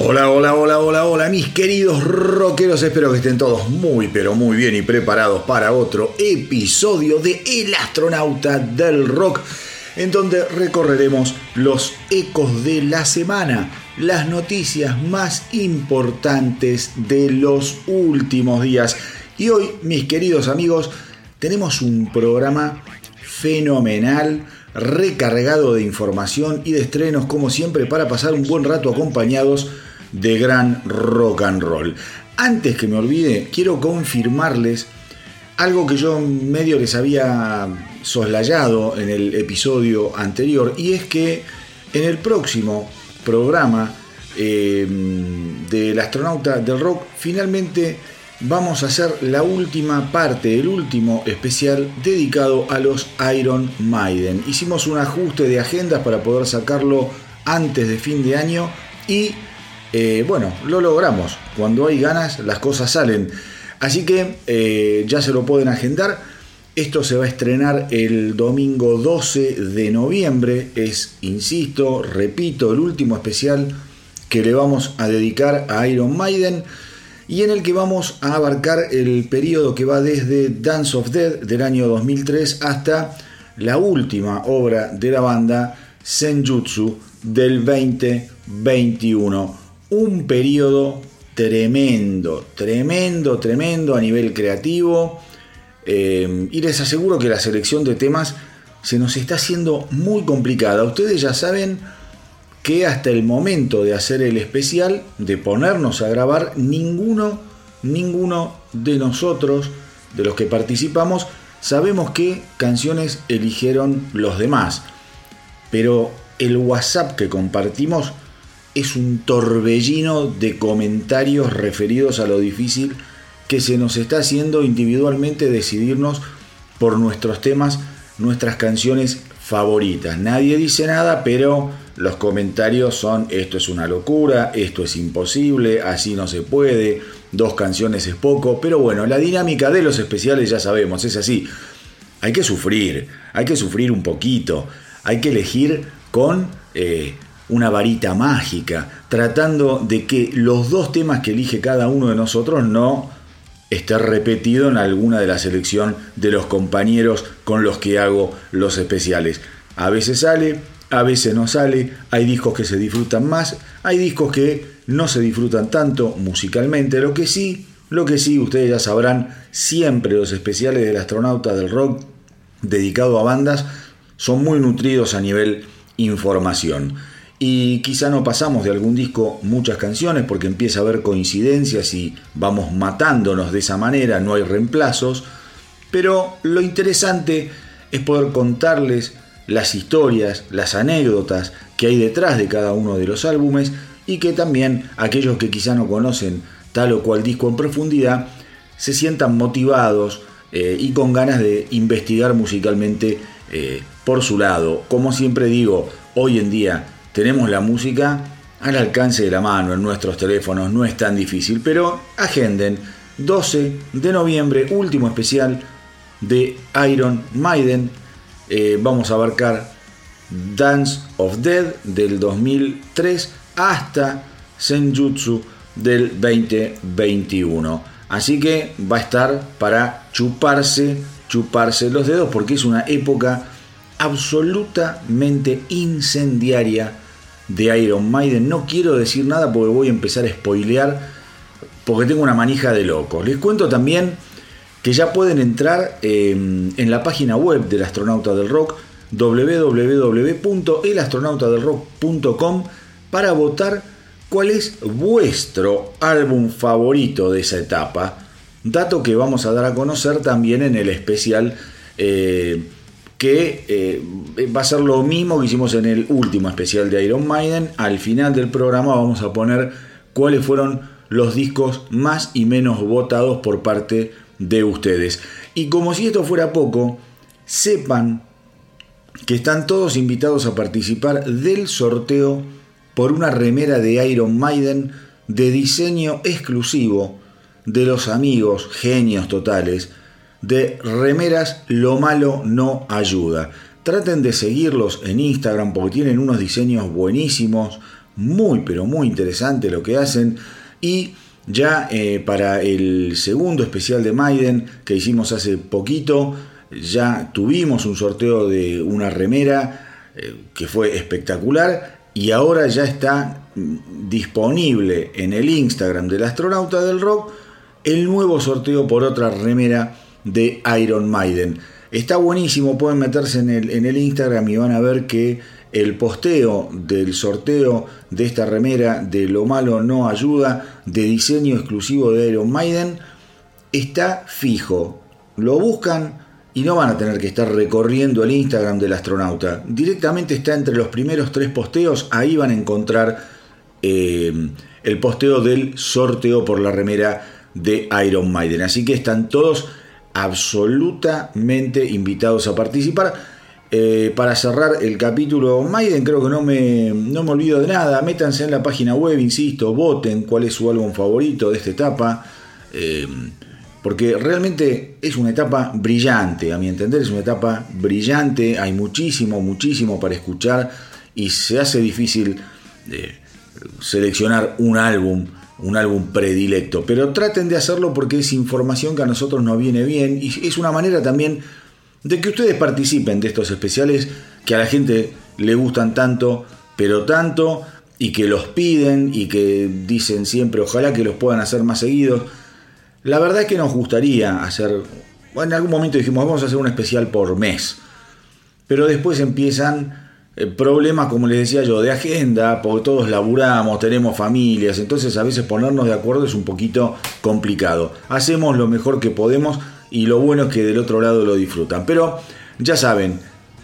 Hola, hola, hola, hola, hola, mis queridos rockeros. Espero que estén todos muy, pero muy bien y preparados para otro episodio de El astronauta del rock, en donde recorreremos los ecos de la semana, las noticias más importantes de los últimos días. Y hoy, mis queridos amigos, tenemos un programa fenomenal recargado de información y de estrenos como siempre para pasar un buen rato acompañados de gran rock and roll. Antes que me olvide, quiero confirmarles algo que yo medio les había soslayado en el episodio anterior, y es que en el próximo programa eh, del astronauta del rock, finalmente vamos a hacer la última parte, el último especial dedicado a los Iron Maiden. Hicimos un ajuste de agendas para poder sacarlo antes de fin de año y eh, bueno, lo logramos. Cuando hay ganas, las cosas salen. Así que eh, ya se lo pueden agendar. Esto se va a estrenar el domingo 12 de noviembre. Es, insisto, repito, el último especial que le vamos a dedicar a Iron Maiden y en el que vamos a abarcar el periodo que va desde Dance of Death del año 2003 hasta la última obra de la banda, Senjutsu, del 2021 un periodo tremendo, tremendo, tremendo a nivel creativo. Eh, y les aseguro que la selección de temas se nos está haciendo muy complicada. Ustedes ya saben que hasta el momento de hacer el especial, de ponernos a grabar, ninguno, ninguno de nosotros, de los que participamos, sabemos qué canciones eligieron los demás. Pero el WhatsApp que compartimos es un torbellino de comentarios referidos a lo difícil que se nos está haciendo individualmente decidirnos por nuestros temas, nuestras canciones favoritas. Nadie dice nada, pero los comentarios son esto es una locura, esto es imposible, así no se puede, dos canciones es poco, pero bueno, la dinámica de los especiales ya sabemos, es así. Hay que sufrir, hay que sufrir un poquito, hay que elegir con eh, una varita mágica, tratando de que los dos temas que elige cada uno de nosotros no esté repetido en alguna de la selección de los compañeros con los que hago los especiales. A veces sale, a veces no sale, hay discos que se disfrutan más, hay discos que no se disfrutan tanto musicalmente, lo que sí, lo que sí, ustedes ya sabrán, siempre los especiales del astronauta del rock dedicado a bandas son muy nutridos a nivel información. Y quizá no pasamos de algún disco muchas canciones porque empieza a haber coincidencias y vamos matándonos de esa manera, no hay reemplazos. Pero lo interesante es poder contarles las historias, las anécdotas que hay detrás de cada uno de los álbumes y que también aquellos que quizá no conocen tal o cual disco en profundidad se sientan motivados eh, y con ganas de investigar musicalmente eh, por su lado. Como siempre digo, hoy en día tenemos la música al alcance de la mano en nuestros teléfonos, no es tan difícil, pero agenden 12 de noviembre, último especial de Iron Maiden. Eh, vamos a abarcar Dance of Dead del 2003 hasta Senjutsu del 2021. Así que va a estar para chuparse, chuparse los dedos porque es una época absolutamente incendiaria de Iron Maiden. No quiero decir nada porque voy a empezar a spoilear porque tengo una manija de locos. Les cuento también que ya pueden entrar em, en la página web del Astronauta del Rock www.elastronautadelrock.com para votar cuál es vuestro álbum favorito de esa etapa. Dato que vamos a dar a conocer también en el especial eh, que eh, va a ser lo mismo que hicimos en el último especial de Iron Maiden. Al final del programa vamos a poner cuáles fueron los discos más y menos votados por parte de ustedes. Y como si esto fuera poco, sepan que están todos invitados a participar del sorteo por una remera de Iron Maiden de diseño exclusivo de los amigos genios totales de remeras Lo malo no ayuda. Traten de seguirlos en Instagram porque tienen unos diseños buenísimos, muy pero muy interesante lo que hacen y ya eh, para el segundo especial de Maiden que hicimos hace poquito, ya tuvimos un sorteo de una remera eh, que fue espectacular y ahora ya está mm, disponible en el Instagram del astronauta del rock el nuevo sorteo por otra remera de Iron Maiden. Está buenísimo, pueden meterse en el, en el Instagram y van a ver que el posteo del sorteo de esta remera de Lo Malo No Ayuda, de diseño exclusivo de Iron Maiden, está fijo. Lo buscan y no van a tener que estar recorriendo el Instagram del astronauta. Directamente está entre los primeros tres posteos, ahí van a encontrar eh, el posteo del sorteo por la remera de Iron Maiden. Así que están todos absolutamente invitados a participar. Eh, para cerrar el capítulo Maiden, creo que no me, no me olvido de nada. Métanse en la página web, insisto, voten cuál es su álbum favorito de esta etapa. Eh, porque realmente es una etapa brillante, a mi entender, es una etapa brillante. Hay muchísimo, muchísimo para escuchar y se hace difícil eh, seleccionar un álbum un álbum predilecto, pero traten de hacerlo porque es información que a nosotros nos viene bien y es una manera también de que ustedes participen de estos especiales que a la gente le gustan tanto, pero tanto, y que los piden y que dicen siempre ojalá que los puedan hacer más seguidos. La verdad es que nos gustaría hacer, en algún momento dijimos vamos a hacer un especial por mes, pero después empiezan problemas, como les decía yo, de agenda, porque todos laburamos, tenemos familias, entonces a veces ponernos de acuerdo es un poquito complicado. Hacemos lo mejor que podemos y lo bueno es que del otro lado lo disfrutan. Pero ya saben,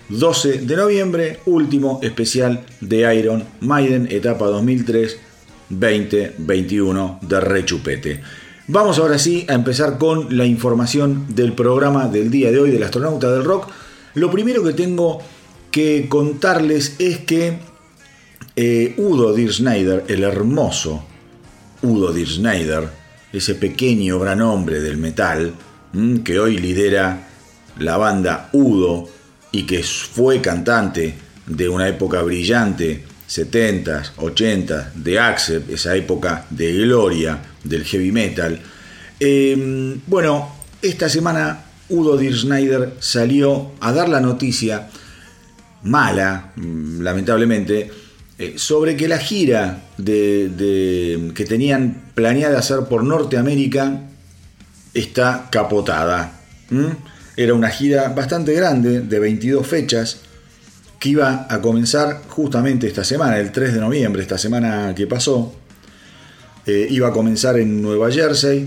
12 de noviembre, último especial de Iron Maiden, etapa 2003-2021 de Rechupete. Vamos ahora sí a empezar con la información del programa del día de hoy del astronauta del rock. Lo primero que tengo que contarles es que eh, Udo Dir Schneider, el hermoso Udo Dir Schneider, ese pequeño gran hombre del metal, que hoy lidera la banda Udo y que fue cantante de una época brillante, 70s, 80s, de Accept, esa época de gloria del heavy metal. Em, bueno, esta semana Udo Dir Schneider salió a dar la noticia mala, mm, lamentablemente, eh, sobre que la gira de, que tenían planeada hacer por Norteamérica está capotada. Era una gira bastante grande, de 22 fechas, que iba a comenzar justamente esta semana, el 3 de noviembre, esta semana que pasó. Eh, iba a comenzar en Nueva Jersey,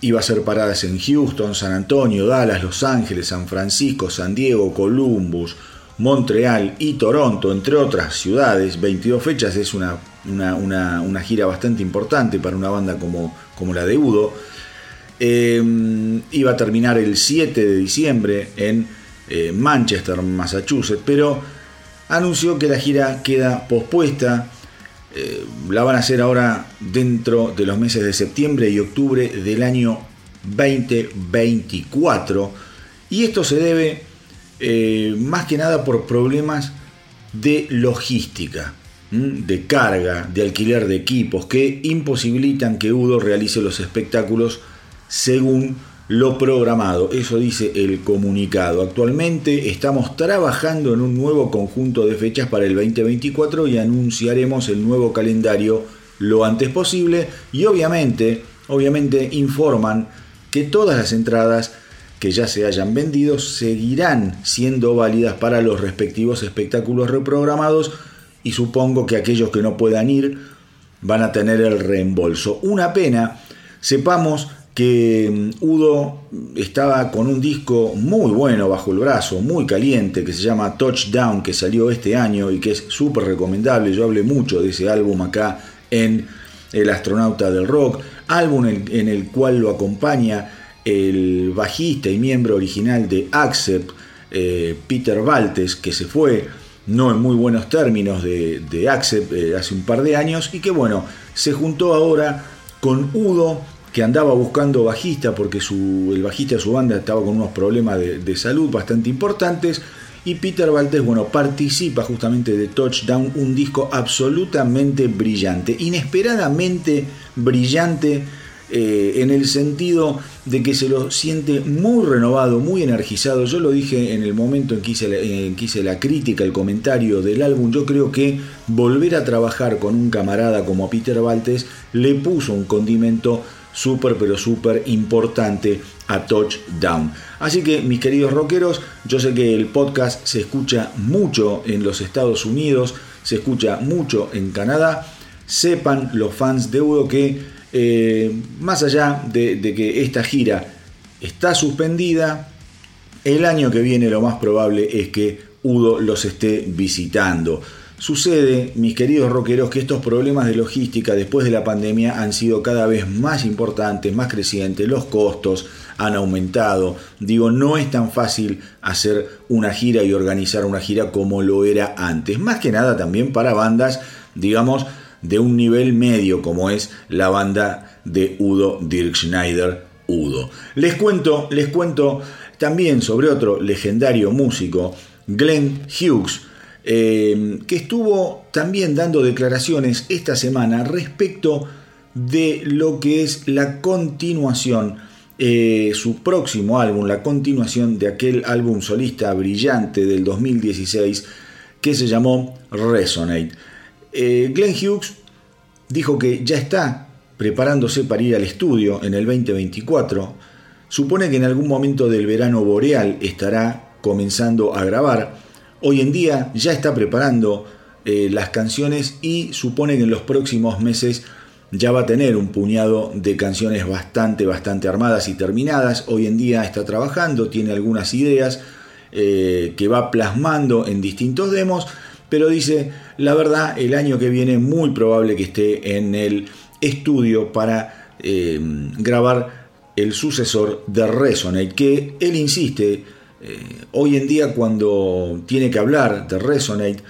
iba a ser paradas en Houston, San Antonio, Dallas, Los Ángeles, San Francisco, San Diego, Columbus, Montreal y Toronto, entre otras ciudades. 22 fechas es una, una, gira bastante importante para una banda como, como la de Udo. Em, iba a terminar el 7 de diciembre en eh, Manchester, Massachusetts, pero anunció que la gira queda pospuesta. Eh, la van a hacer ahora dentro de los meses de septiembre y octubre del año 2024. Y esto se debe eh, más que nada por problemas de logística, de carga, de alquiler de equipos, que imposibilitan que Udo realice los espectáculos según lo programado. Eso dice el comunicado. Actualmente estamos trabajando en un nuevo conjunto de fechas para el 2024 y anunciaremos el nuevo calendario lo antes posible y obviamente, obviamente informan que todas las entradas que ya se hayan vendido seguirán siendo válidas para los respectivos espectáculos reprogramados y supongo que aquellos que no puedan ir van a tener el reembolso. Una pena, sepamos que mm, Udo estaba con un disco muy bueno bajo el brazo, muy caliente, que se llama Touchdown, que salió este año y que es súper recomendable. Yo hablé mucho de ese álbum acá en El astronauta del rock, álbum en el cual lo acompaña el bajista y miembro original de Accept, eh, Peter Valtes, que se fue no en muy buenos términos de, de Accept eh, hace un par de años y que bueno, se juntó ahora con Udo, que andaba buscando bajista porque el bajista de su banda estaba con unos problemas de, salud bastante importantes. Y Peter Valdés, bueno, participa justamente de Touchdown, un disco absolutamente brillante, inesperadamente brillante eh, en el sentido de que se lo siente muy renovado, muy energizado. Yo lo dije en el momento en que, hice la, que la crítica, el comentario del álbum. Yo creo que volver a trabajar con un camarada como Peter Valtes le puso un condimento súper pero súper importante a Touchdown. Así que mis queridos rockeros, yo sé que el podcast se escucha mucho en los Estados Unidos, se escucha mucho en Canadá. Sepan los fans de Udo que eh, más allá de, que esta gira está suspendida, el año que viene lo más probable es que Udo los esté visitando. Sucede, mis queridos rockeros, que estos problemas de logística después de la pandemia han sido cada vez más importantes, más crecientes, los costos han aumentado. Digo, no es tan fácil hacer una gira y organizar una gira como lo era antes. Más que nada también para bandas, digamos, de un nivel medio como es la banda de Udo Dirk Schneider, Udo. Les cuento, les cuento también sobre otro legendario músico, Glenn Hughes, eh, que estuvo también dando declaraciones esta semana respecto de lo que es la continuación, eh, su próximo álbum, la continuación de aquel álbum solista brillante del 2016 que se llamó Resonate. Eh, Glenn Hughes dijo que ya está preparándose para ir al estudio en el 2024. Supone que en algún momento del verano boreal estará comenzando a grabar. Hoy en día ya está preparando eh, las canciones y supone que en los próximos meses ya va a tener un puñado de canciones bastante, bastante armadas y terminadas. Hoy en día está trabajando, tiene algunas ideas eh, que va plasmando en distintos demos pero dice, la verdad, el año que viene muy probable que esté en el estudio para eh, grabar el sucesor de Resonate, que él insiste, eh, hoy en día cuando tiene que hablar de Resonate,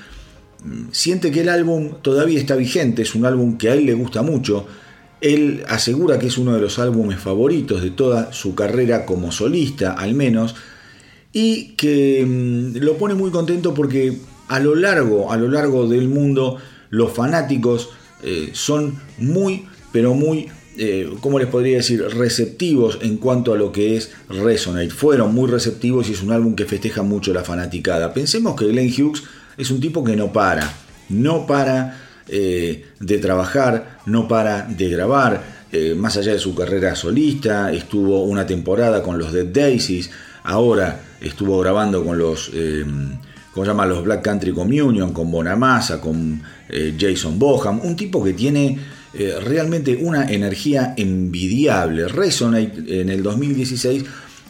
mm, siente que el álbum todavía está vigente, es un álbum que a él le gusta mucho, él asegura que es uno de los álbumes favoritos de toda su carrera como solista, al menos, y que mm, lo pone muy contento porque a lo largo, a lo largo del mundo, los fanáticos eh, son muy, pero muy, eh, ¿cómo les podría decir?, receptivos en cuanto a lo que es Resonate. Fueron muy receptivos y es un álbum que festeja mucho la fanaticada. Pensemos que Glenn Hughes es un tipo que no para, no para eh, de trabajar, no para de grabar. más allá de su carrera solista, estuvo una temporada con los Dead Daisies, ahora estuvo grabando con los como llama los Black Country Communion, con Bonamassa, con eh, Jason Boham, un tipo que tiene eh, realmente una energía envidiable. Resonate en el 2016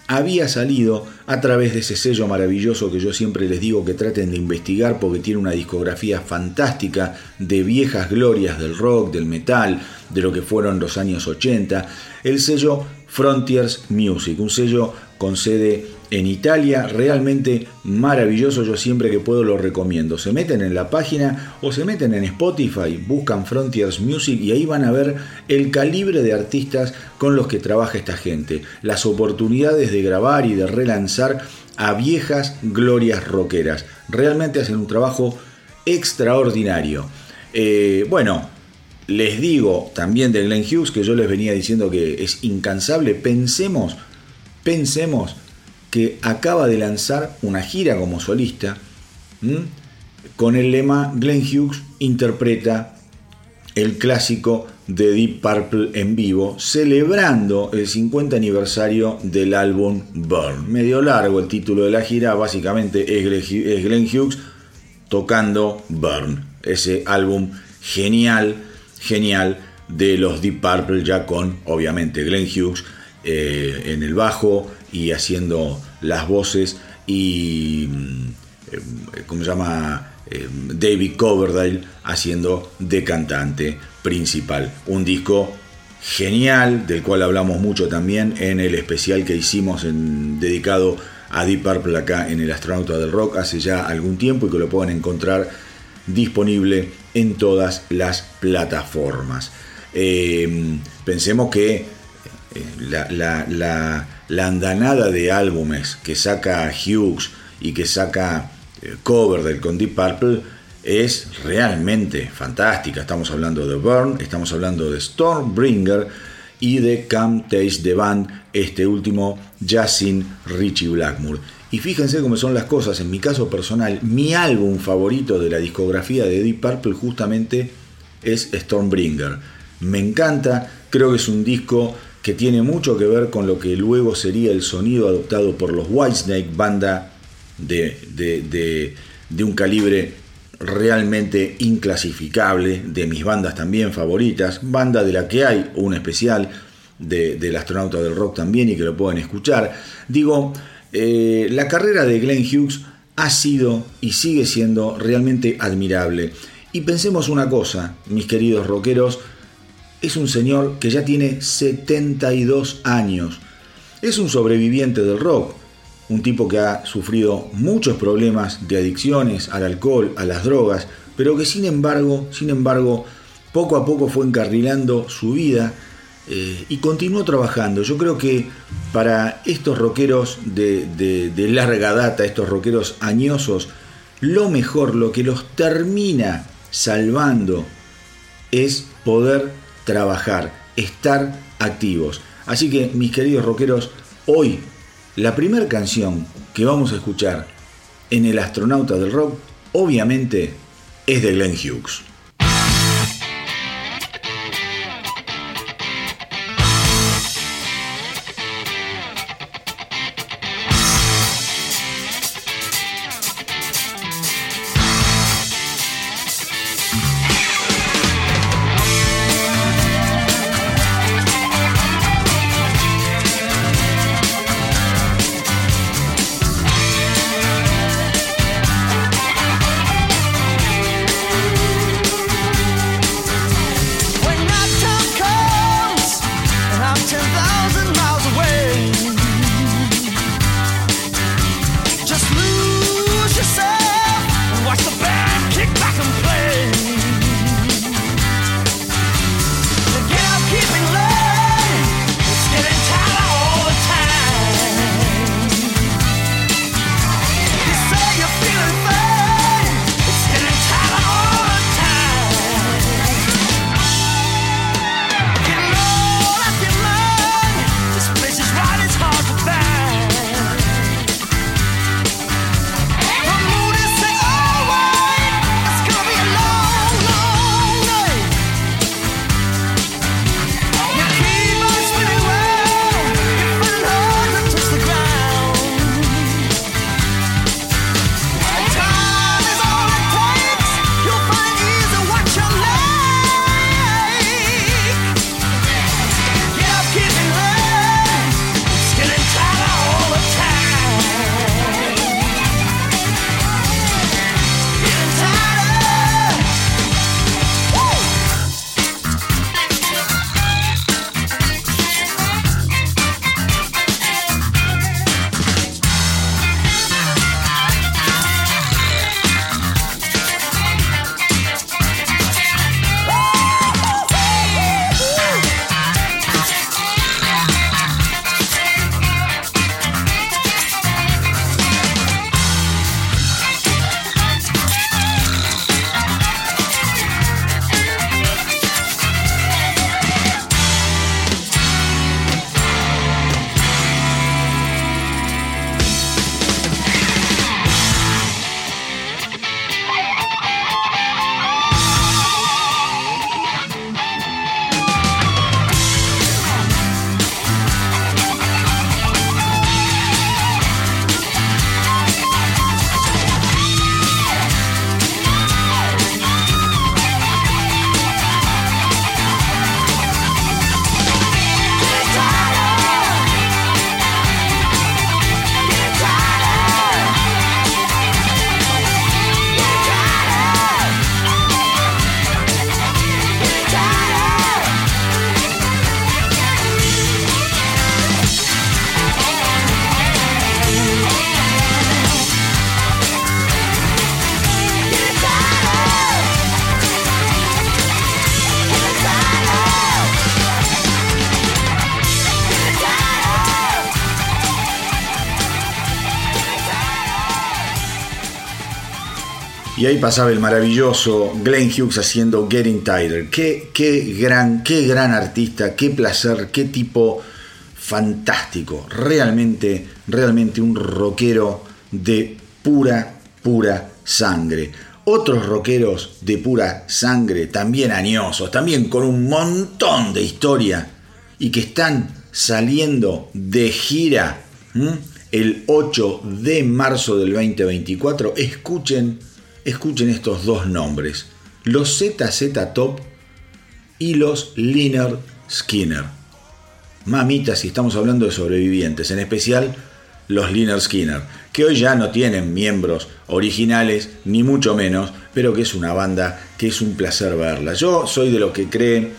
había salido a través de ese sello maravilloso que yo siempre les digo que traten de investigar porque tiene una discografía fantástica de viejas glorias del rock, del metal, de lo que fueron los años 80, el sello Frontiers Music, un sello con sede en Italia, realmente maravilloso, yo siempre que puedo lo recomiendo. Se meten en la página o se meten en Spotify, buscan Frontiers Music y ahí van a ver el calibre de artistas con los que trabaja esta gente, las oportunidades de grabar y de relanzar a viejas glorias rockeras. Realmente hacen un trabajo extraordinario. Eh, bueno, les digo también de Glenn Hughes que yo les venía diciendo que es incansable. Pensemos, pensemos que acaba de lanzar una gira como solista con el lema Glenn Hughes interpreta el clásico de Deep Purple en vivo, celebrando el 50 aniversario del álbum Burn. Medio largo el título de la gira, básicamente es Glenn Hughes tocando Burn, ese álbum genial, genial de los Deep Purple, ya con obviamente Glenn Hughes eh, en el bajo, y haciendo las voces y, mm, eh, ¿cómo se llama? Eh, David Coverdale haciendo de cantante principal. Un disco genial, del cual hablamos mucho también en el especial que hicimos en, dedicado a Deep Purple acá en el Astronauta del Rock hace ya algún tiempo y que lo puedan encontrar disponible en todas las plataformas. Eh, pensemos que la, andanada de álbumes que saca Hughes y que saca eh, cover del con Deep Purple es realmente fantástica. Estamos hablando de Burn, estamos hablando de Stormbringer y de Come Taste the Band, este último ya sin Richie Blackmore. Y fíjense cómo son las cosas, en mi caso personal, mi álbum favorito de la discografía de Deep Purple justamente es Stormbringer. Me encanta, creo que es un disco que tiene mucho que ver con lo que luego sería el sonido adoptado por los Whitesnake, banda de, de, de un calibre realmente inclasificable, de mis bandas también favoritas, banda de la que hay un especial del astronauta del rock también y que lo pueden escuchar. Digo, eh, la carrera de Glenn Hughes ha sido y sigue siendo realmente admirable. Y pensemos una cosa, mis queridos rockeros, es un señor que ya tiene 72 años. Es un sobreviviente del rock, un tipo que ha sufrido muchos problemas de adicciones al alcohol, a las drogas, pero que sin embargo, sin embargo, poco a poco fue encarrilando su vida eh, y continuó trabajando. Yo creo que para estos rockeros de, de larga data, estos rockeros añosos, lo mejor, lo que los termina salvando es poder trabajar, estar activos. Así que mis queridos rockeros, hoy la primera canción que vamos a escuchar en El astronauta del rock, obviamente, es de Glenn Hughes. Y ahí pasaba el maravilloso Glenn Hughes haciendo Getting Tighter. Qué, qué, gran, qué gran artista, qué placer, qué tipo fantástico. Realmente, realmente un rockero de pura, pura sangre. Otros rockeros de pura sangre, también añosos, también con un montón de historia y que están saliendo de gira el 8 de marzo del 2024. Escuchen, escuchen estos dos nombres, los ZZ Top y los Liner Skinner. Mamita, si estamos hablando de sobrevivientes, en especial los Liner Skinner, que hoy ya no tienen miembros originales, ni mucho menos, pero que es una banda que es un placer verla. Yo soy de los que creen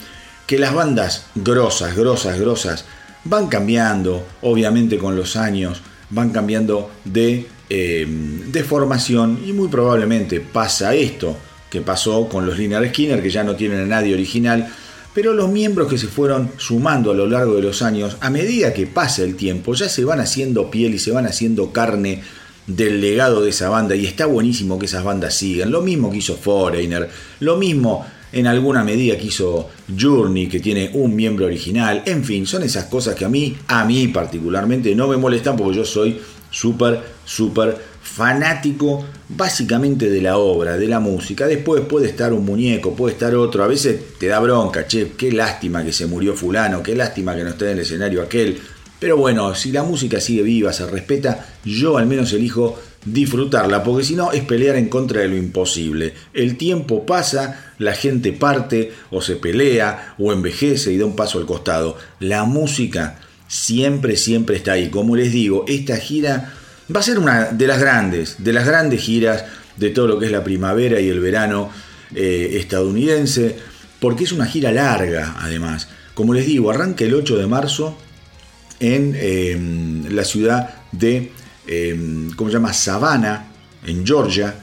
que las bandas grosas, grosas, grosas, van cambiando, obviamente con los años, van cambiando de, eh, de formación y muy probablemente pasa esto que pasó con los Linear Skinner, que ya no tienen a nadie original, pero los miembros que se fueron sumando a lo largo de los años, a medida que pasa el tiempo, ya se van haciendo piel y se van haciendo carne del legado de esa banda y está buenísimo que esas bandas sigan. Lo mismo que hizo Foreigner, lo mismo en alguna medida que hizo Journey, que tiene un miembro original, en fin, son esas cosas que a mí, a mí particularmente, no me molestan porque yo soy súper, súper fanático básicamente de la obra, de la música. Después puede estar un muñeco, puede estar otro, a veces te da bronca, che, qué lástima que se murió fulano, qué lástima que no esté en el escenario aquel. Pero bueno, si la música sigue viva, se respeta, yo al menos elijo disfrutarla, porque si no es pelear en contra de lo imposible. El tiempo pasa, la gente parte, o se pelea, o envejece y da un paso al costado. La música siempre, siempre está ahí. Como les digo, esta gira va a ser una de las grandes, de las grandes giras de todo lo que es la primavera y el verano eh, estadounidense, porque es una gira larga, además. Como les digo, arranca el 8 de marzo en eh, la ciudad de Em, ¿cómo se llama? Savannah, en Georgia,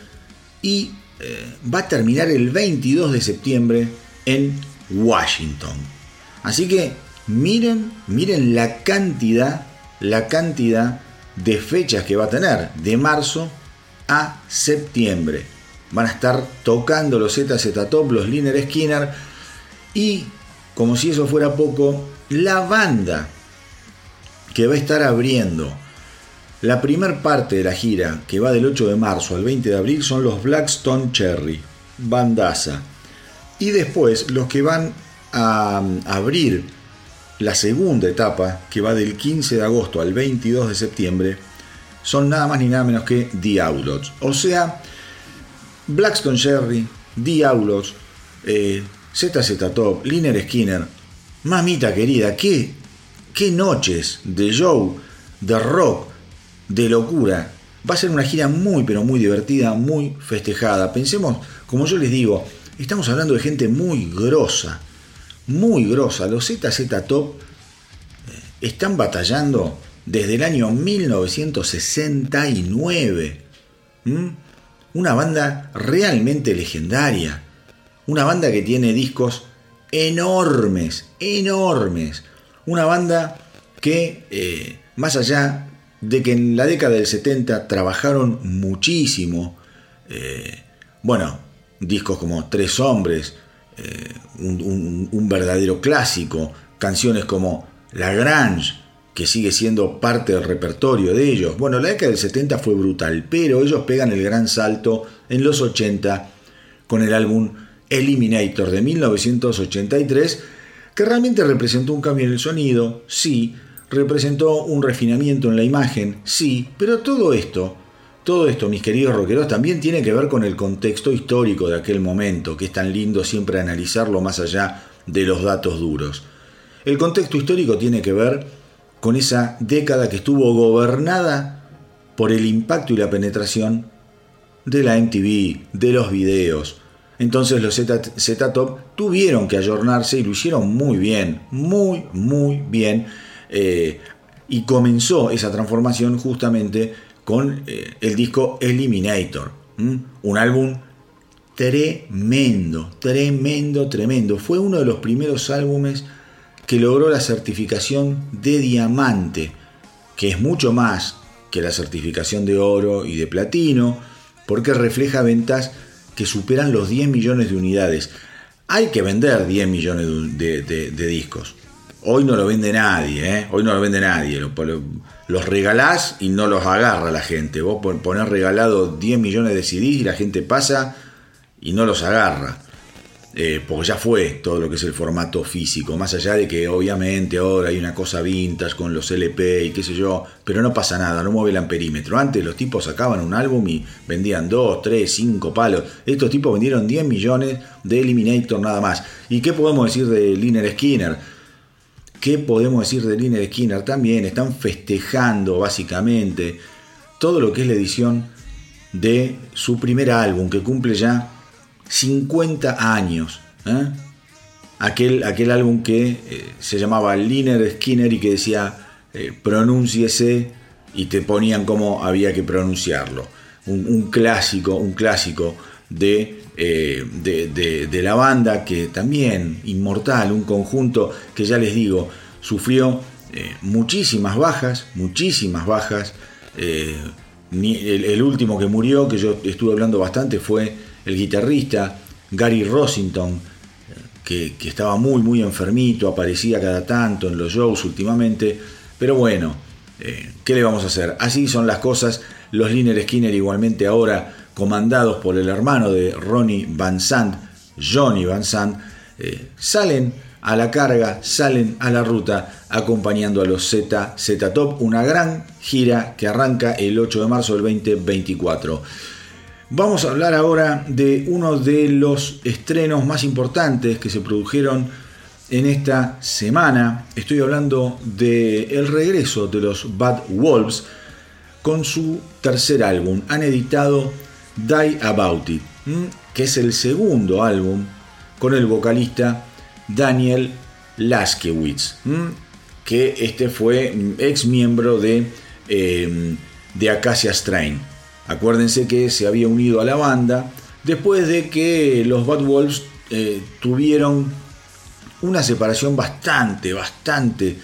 y eh, va a terminar el 22 de septiembre en Washington. Así que miren, miren la cantidad, la cantidad de fechas que va a tener de marzo a septiembre. Van a estar tocando los ZZ Top, los Liner Skinner y, como si eso fuera poco, la banda que va a estar abriendo la primera parte de la gira, que va del 8 de marzo al 20 de abril, son los Blackstone Cherry, bandaza. Y después los que van a abrir la segunda etapa, que va del 15 de agosto al 22 de septiembre, son nada más ni nada menos que The Outlaws. O sea, Blackstone Cherry, The Outlaws, eh, ZZ Top, Liner Skinner, mamita querida, qué, qué noches de show, de rock, de locura. Va a ser una gira muy, pero muy divertida, muy festejada. Pensemos, como yo les digo, estamos hablando de gente muy grosa, muy grosa. Los ZZ Top eh, están batallando desde el año 1969. Una banda realmente legendaria. Una banda que tiene discos enormes, enormes. Una banda que, eh, más allá de que en la década del 70 trabajaron muchísimo. Eh, bueno, discos como Tres Hombres, eh, un, verdadero clásico, canciones como La Grange, que sigue siendo parte del repertorio de ellos. Bueno, la década del 70 fue brutal, pero ellos pegan el gran salto en los 80 con el álbum Eliminator de 1983, que realmente representó un cambio en el sonido, sí, representó un refinamiento en la imagen, sí, pero todo esto, todo esto, mis queridos rockeros, también tiene que ver con el contexto histórico de aquel momento, que es tan lindo siempre analizarlo más allá de los datos duros. El contexto histórico tiene que ver con esa década que estuvo gobernada por el impacto y la penetración de la MTV, de los videos. Entonces los Z-Top tuvieron que ayornarse y lo hicieron muy bien, muy, muy bien eh, y comenzó esa transformación justamente con eh, el disco Eliminator, un álbum tremendo, tremendo, tremendo. Fue uno de los primeros álbumes que logró la certificación de diamante, que es mucho más que la certificación de oro y de platino, porque refleja ventas que superan los 10 millones de unidades. Hay que vender 10 millones de, discos. Hoy no lo vende nadie, ¿eh? Hoy no lo vende nadie. Los regalás y no los agarra la gente. Vos ponés regalado 10 millones de CDs y la gente pasa y no los agarra. Eh, porque ya fue todo lo que es el formato físico, más allá de que obviamente ahora hay una cosa vintage con los LP y qué sé yo, pero no pasa nada, no mueve el amperímetro. Antes los tipos sacaban un álbum y vendían 2, 3, 5 palos. Estos tipos vendieron 10 millones de Eliminator nada más. ¿Y qué podemos decir de Liner Skinner? ¿Qué podemos decir de Liner Skinner? También están festejando básicamente todo lo que es la edición de su primer álbum que cumple ya 50 años. ¿eh? Aquel, aquel álbum que eh, se llamaba Liner Skinner y que decía eh, pronúnciese y te ponían cómo había que pronunciarlo. Un, clásico, un clásico de, de, la banda que también, inmortal, un conjunto que ya les digo, sufrió muchísimas bajas, muchísimas bajas. El, el, último que murió, que yo estuve hablando bastante, fue el guitarrista Gary Rossington, que, estaba muy, muy enfermito, aparecía cada tanto en los shows últimamente, pero bueno, eh, ¿qué le vamos a hacer? Así son las cosas. Los Liner Skinner igualmente ahora comandados por el hermano de Ronnie Van Sant, Johnny Van Sant, eh, salen a la carga, salen a la ruta acompañando a los Z, Z Top, una gran gira que arranca el 8 de marzo del 2024. Vamos a hablar ahora de uno de los estrenos más importantes que se produjeron en esta semana. Estoy hablando de el regreso de los Bad Wolves con su tercer álbum. Han editado Die About It, que es el segundo álbum con el vocalista Daniel Laskewitz, que este fue ex miembro de, eh, de Acacia Strain. Acuérdense que se había unido a la banda después de que los Bad Wolves eh, tuvieron una separación bastante, bastante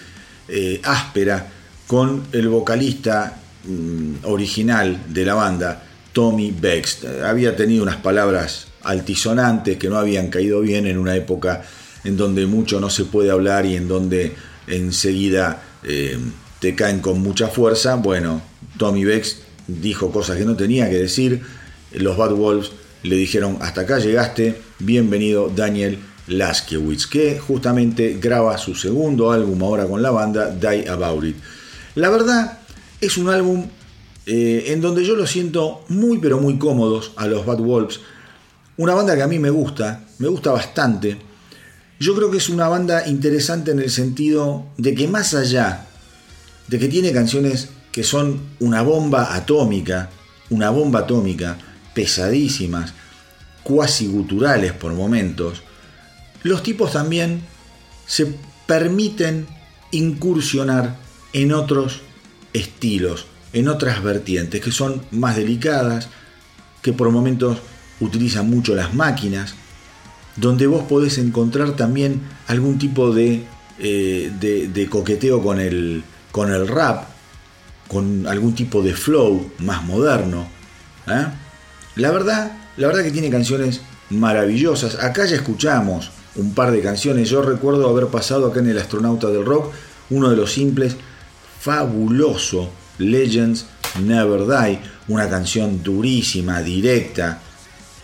eh, áspera con el vocalista mm, original de la banda, Tommy Bext. Había tenido unas palabras altisonantes que no habían caído bien en una época en donde mucho no se puede hablar y en donde enseguida eh, te caen con mucha fuerza. Bueno, Tommy Bext dijo cosas que no tenía que decir. Los Bad Wolves le dijeron, hasta acá llegaste, bienvenido Daniel Laskewitz, que justamente graba su segundo álbum ahora con la banda, Die About It. La verdad, es un álbum eh, en donde yo lo siento muy pero muy cómodos a los Bad Wolves. Una banda que a mí me gusta, me gusta bastante. Yo creo que es una banda interesante en el sentido de que más allá de que tiene canciones que son una bomba atómica, una bomba atómica, pesadísimas, cuasi guturales por momentos, los tipos también se permiten incursionar en otros estilos, en otras vertientes que son más delicadas, que por momentos utilizan mucho las máquinas, donde vos podés encontrar también algún tipo de, eh, de, coqueteo con el, con el rap, con algún tipo de flow más moderno. ¿eh? La verdad, la verdad que tiene canciones maravillosas. Acá ya escuchamos un par de canciones. Yo recuerdo haber pasado acá en el Astronauta del Rock uno de los simples fabuloso, Legends Never Die, una canción durísima, directa,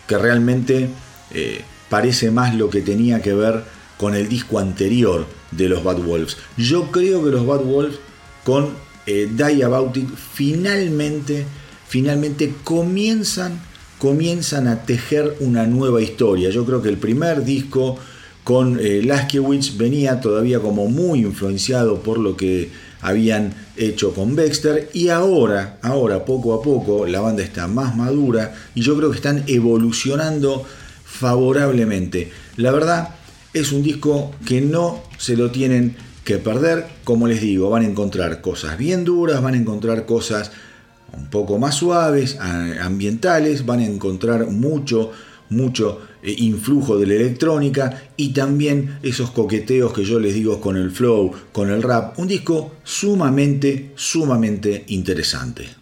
que realmente eh, parece más lo que tenía que ver con el disco anterior de los Bad Wolves. Yo creo que los Bad Wolves con eh, Die About It, finalmente, finalmente comienzan, comienzan a tejer una nueva historia. Yo creo que el primer disco con eh, Laskiewicz venía todavía como muy influenciado por lo que habían hecho con Baxter y ahora, ahora poco a poco la banda está más madura y yo creo que están evolucionando favorablemente. La verdad es un disco que no se lo tienen que perder, como les digo, van a encontrar cosas bien duras, van a encontrar cosas un poco más suaves, ambientales, van a encontrar mucho, mucho eh, influjo de la electrónica y también esos coqueteos que yo les digo con el flow, con el rap, un disco sumamente, sumamente interesante.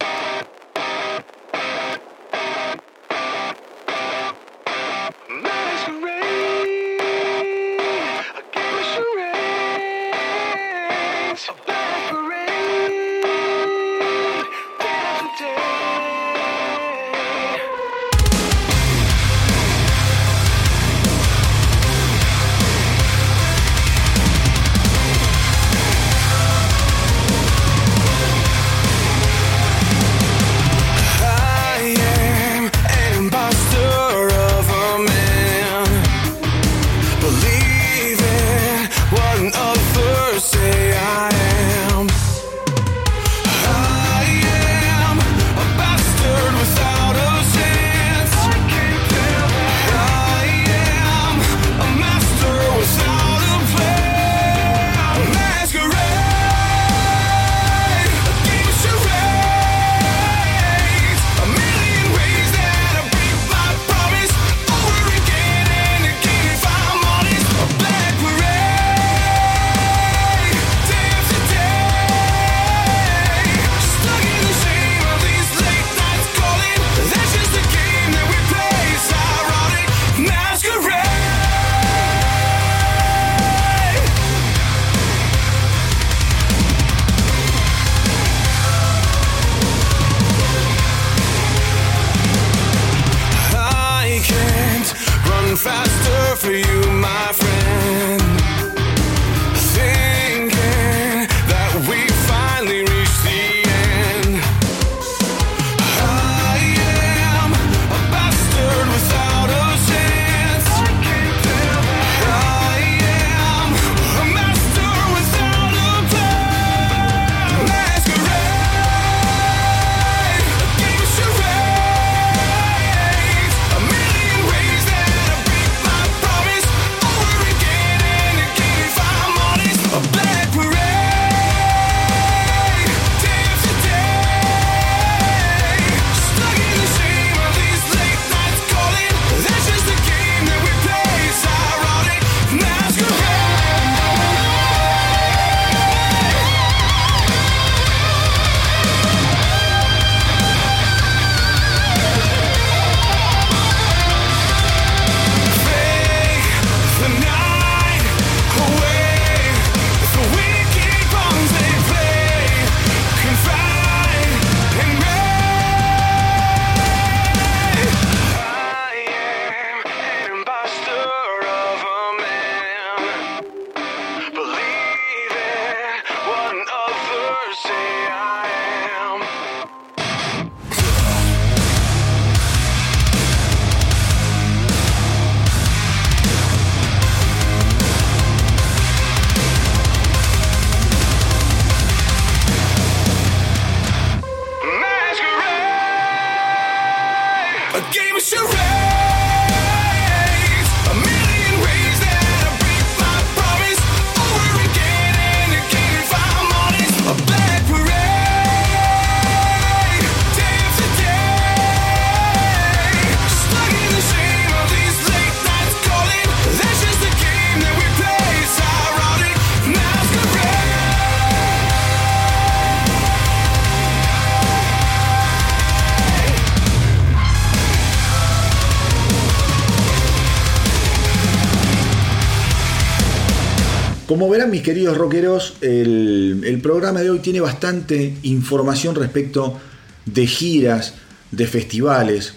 Queridos rockeros, el, programa de hoy tiene bastante información respecto de giras, de festivales.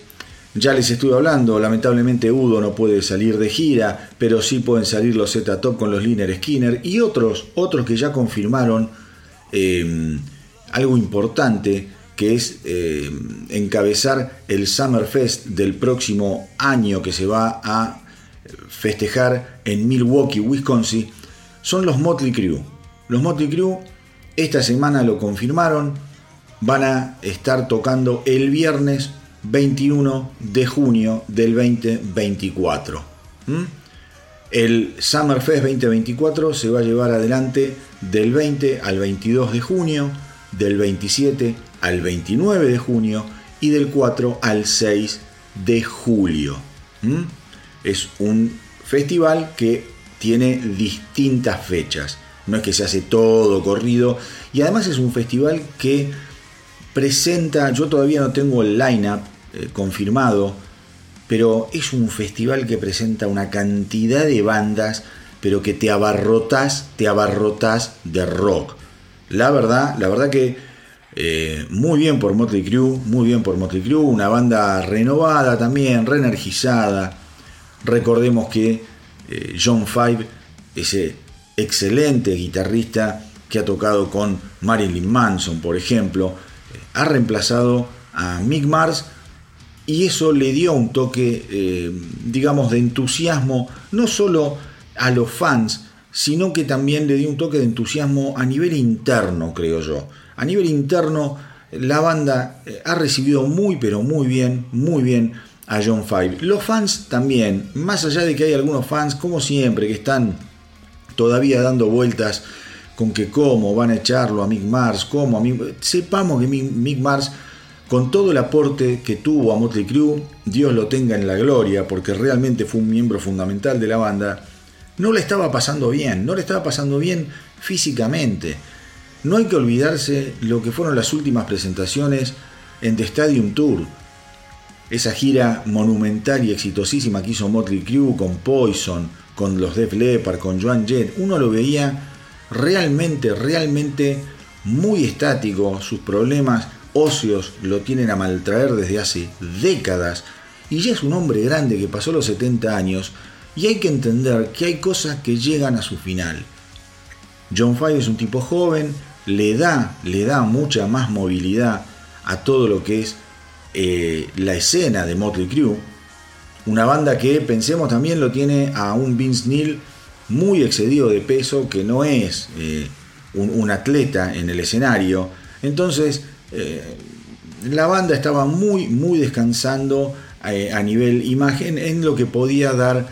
Ya les estuve hablando, lamentablemente Udo no puede salir de gira, pero sí pueden salir los Z-Top con los Liner Skinner y otros, otros que ya confirmaron eh, algo importante que es eh, encabezar el Summer Fest del próximo año que se va a festejar en Milwaukee, Wisconsin son los Motley Crue. Los Motley Crue esta semana lo confirmaron, van a estar tocando el viernes 21 de junio del 2024. ¿Mm? El Summerfest 2024 se va a llevar adelante del 20 al 22 de junio, del 27 al 29 de junio y del 4 al 6 de julio. ¿Mm? Es un festival que tiene distintas fechas. No es que se hace todo corrido. Y además es un festival que presenta, yo todavía no tengo el line-up eh, confirmado, pero es un festival que presenta una cantidad de bandas, pero que te abarrotas, te abarrotas de rock. La verdad, la verdad que eh, muy bien por Motley Crue, muy bien por Motley Crue, una banda renovada también, reenergizada. Recordemos que eh, John Five, ese excelente guitarrista que ha tocado con Marilyn Manson, por ejemplo, eh, ha reemplazado a Mick Mars y eso le dio un toque, eh, digamos, de entusiasmo, no solo a los fans, sino que también le dio un toque de entusiasmo a nivel interno, creo yo. A nivel interno, la banda ha recibido muy, pero muy bien, muy bien a John Five. Los fans también, más allá de que hay algunos fans, como siempre, que están todavía dando vueltas con que cómo van a echarlo a Mick Mars, cómo a Mick... Sepamos que Mick Mars, con todo el aporte que tuvo a Motley Crue, Dios lo tenga en la gloria, porque realmente fue un miembro fundamental de la banda, no le estaba pasando bien, no le estaba pasando bien físicamente. No hay que olvidarse lo que fueron las últimas presentaciones en The Stadium Tour, esa gira monumental y exitosísima que hizo Motley Crue con Poison, con los Def Leppard, con Joan Jett, uno lo veía realmente, realmente muy estático, sus problemas óseos lo tienen a maltraer desde hace décadas y ya es un hombre grande que pasó los 70 años y hay que entender que hay cosas que llegan a su final. John Five es un tipo joven, le da, le da mucha más movilidad a todo lo que es eh, la escena de Motley Crue, una banda que pensemos también lo tiene a un Vince Neil muy excedido de peso, que no es eh, un, atleta en el escenario. Entonces, eh, la banda estaba muy, muy descansando a nivel imagen en lo que podía dar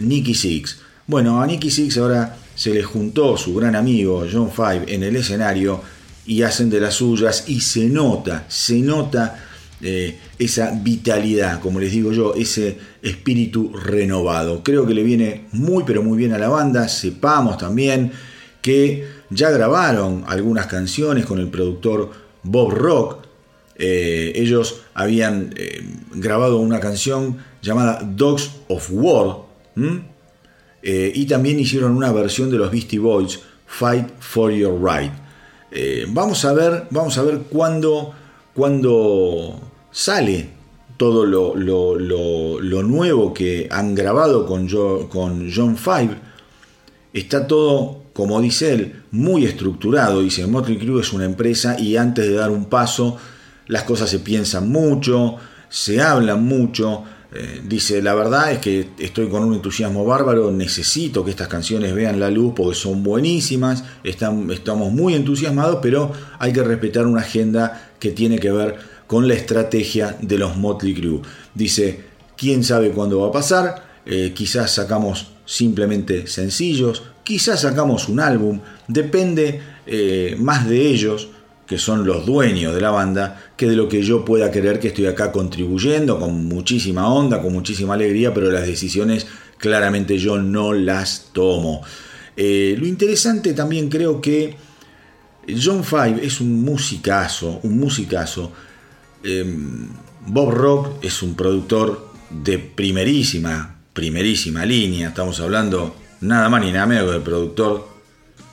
Nicky Six. Bueno, a Nicky Six ahora se le juntó su gran amigo John Five en el escenario y hacen de las suyas y se nota, se nota eh, esa vitalidad, como les digo yo, ese espíritu renovado. Creo que le viene muy pero muy bien a la banda. Sepamos también que ya grabaron algunas canciones con el productor Bob Rock. Eh, ellos habían eh, grabado una canción llamada Dogs of War. y también hicieron una versión de los Beastie Boys, Fight for Your Right. vamos a ver, vamos a ver cuándo, cuándo sale todo lo, nuevo que han grabado con, John Five. Está todo, como dice él, muy estructurado. Dice, Motley Crue es una empresa y antes de dar un paso, las cosas se piensan mucho, se hablan mucho. Eh, dice, la verdad es que estoy con un entusiasmo bárbaro, necesito que estas canciones vean la luz porque son buenísimas, estamos muy entusiasmados, pero hay que respetar una agenda que tiene que ver con la estrategia de los Motley Crue. Dice, quién sabe cuándo va a pasar, eh, quizás sacamos simplemente sencillos, quizás sacamos un álbum, depende eh, más de ellos, que son los dueños de la banda, que de lo que yo pueda querer que estoy acá contribuyendo con muchísima onda, con muchísima alegría, pero las decisiones claramente yo no las tomo. Eh, lo interesante también creo que John Five es un musicazo, un musicazo. Em, Bob Rock es un productor de primerísima, primerísima línea. Estamos hablando nada más ni nada menos del productor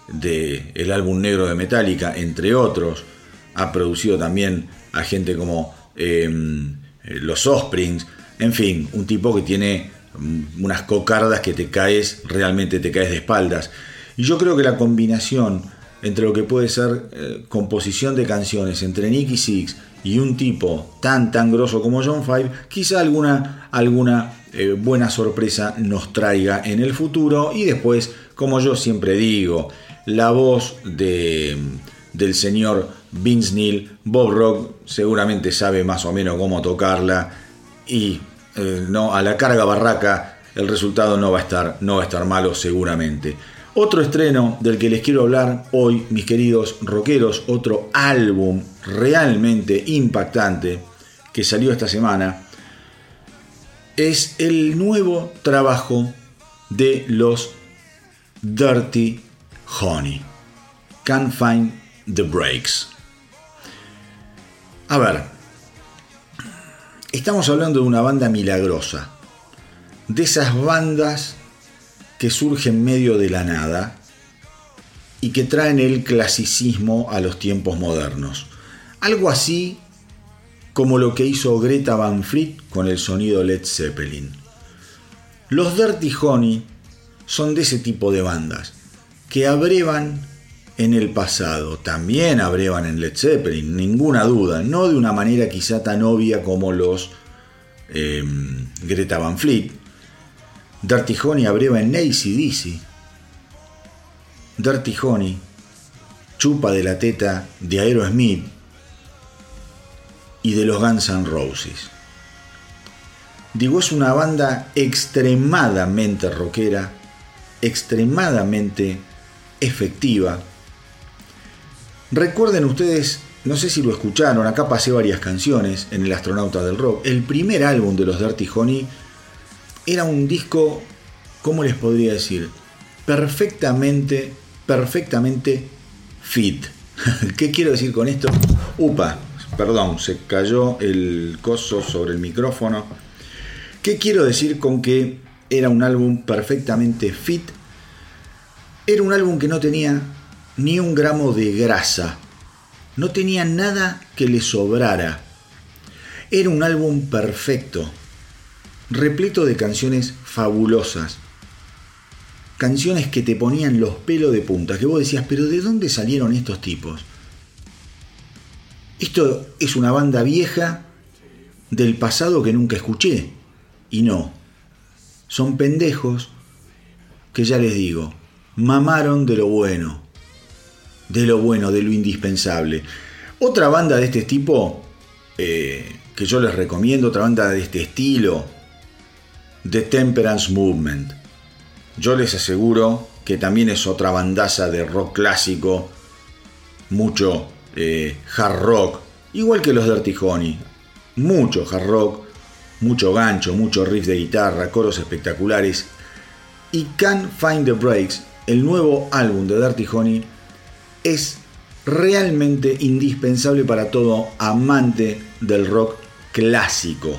del el álbum negro de Metallica, entre otros. Ha producido también a gente como em, los Osprings. En fin, un tipo que tiene mm, unas cocardas que te caes, realmente te caes de espaldas. Y yo creo que la combinación entre lo que puede ser eh, composición de canciones entre Nicky Six y un tipo tan tan grosso como John Five, quizá alguna, alguna eh, buena sorpresa nos traiga en el futuro y después, como yo siempre digo, la voz de, del señor Vince Neil, Bob Rock seguramente sabe más o menos cómo tocarla y eh, no, a la carga barraca el resultado no va a estar, no va a estar malo seguramente. Otro estreno del que les quiero hablar hoy, mis queridos rockeros, otro álbum realmente impactante que salió esta semana, es el nuevo trabajo de los Dirty Honey. Can't Find the Breaks. A ver, estamos hablando de una banda milagrosa, de esas bandas que surge en medio de la nada y que traen el clasicismo a los tiempos modernos. Algo así como lo que hizo Greta Van Fleet con el sonido Led Zeppelin. Los Dirty Honey son de ese tipo de bandas que abrevan en el pasado, también abrevan en Led Zeppelin, ninguna duda, no de una manera quizá tan obvia como los eh, Greta Van Fleet, Dirty Honey abreva en ACDC. Dirty Honey chupa de la teta de Aerosmith y de los Guns N' Roses. Digo, es una banda extremadamente rockera, extremadamente efectiva. Recuerden ustedes, no sé si lo escucharon, acá pasé varias canciones en El Astronauta del Rock. El primer álbum de los Dirty Honey era un disco, ¿cómo les podría decir? Perfectamente, perfectamente fit. ¿Qué quiero decir con esto? Upa, perdón, se cayó el coso sobre el micrófono. ¿Qué quiero decir con que era un álbum perfectamente fit? Era un álbum que no tenía ni un gramo de grasa. No tenía nada que le sobrara. Era un álbum perfecto repleto de canciones fabulosas. Canciones que te ponían los pelos de punta, que vos decías, pero ¿de dónde salieron estos tipos? Esto es una banda vieja del pasado que nunca escuché. Y no, son pendejos que ya les digo, mamaron de lo bueno, de lo bueno, de lo indispensable. Otra banda de este tipo eh, que yo les recomiendo, otra banda de este estilo, The Temperance Movement. Yo les aseguro que también es otra bandaza de rock clásico, mucho eh, hard rock, igual que los Dirty Honey. Mucho hard rock, mucho gancho, mucho riff de guitarra, coros espectaculares. Y Can't Find the Breaks, el nuevo álbum de Dirty Honey, es realmente indispensable para todo amante del rock clásico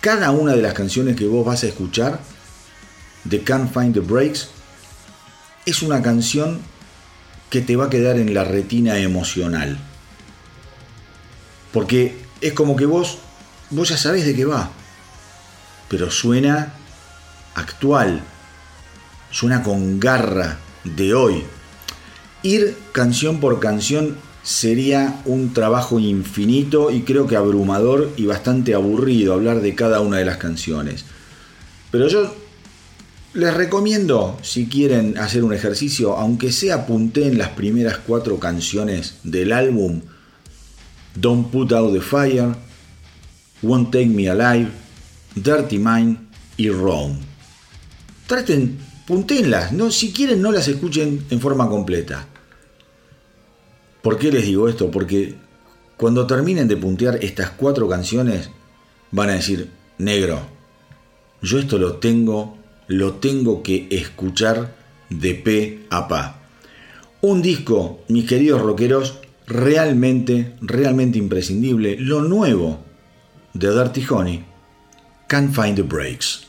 cada una de las canciones que vos vas a escuchar de Can't Find the Breaks es una canción que te va a quedar en la retina emocional. Porque es como que vos, vos ya sabés de qué va, pero suena actual, suena con garra de hoy. Ir canción por canción sería un trabajo infinito y creo que abrumador y bastante aburrido hablar de cada una de las canciones. Pero yo les recomiendo, si quieren hacer un ejercicio, aunque sea apunté en las primeras cuatro canciones del álbum, Don't Put Out the Fire, Won't Take Me Alive, Dirty Mind y Rome. Traten, no, si quieren no las escuchen en forma completa. ¿Por qué les digo esto? Porque cuando terminen de puntear estas cuatro canciones, van a decir, negro, yo esto lo tengo, lo tengo que escuchar de pe a pa. Un disco, mis queridos rockeros, realmente, realmente imprescindible. Lo nuevo de Dirty Honey, Can't Find the Breaks.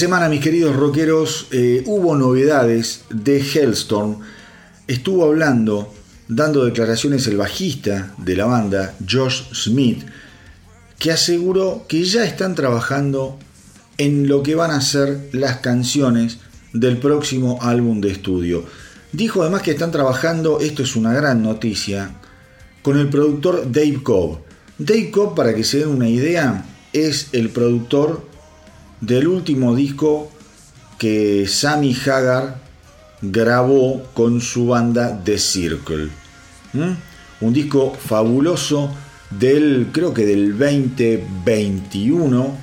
Semana, mis queridos rockeros, eh, hubo novedades de Hellstorm. Estuvo hablando, dando declaraciones el bajista de la banda, Josh Smith, que aseguró que ya están trabajando en lo que van a ser las canciones del próximo álbum de estudio. Dijo además que están trabajando, esto es una gran noticia, con el productor Dave Cobb. Dave Cobb, para que se den una idea, es el productor del último disco que Sammy Hagar grabó con su banda The Circle. Un disco fabuloso del, creo que del 2021,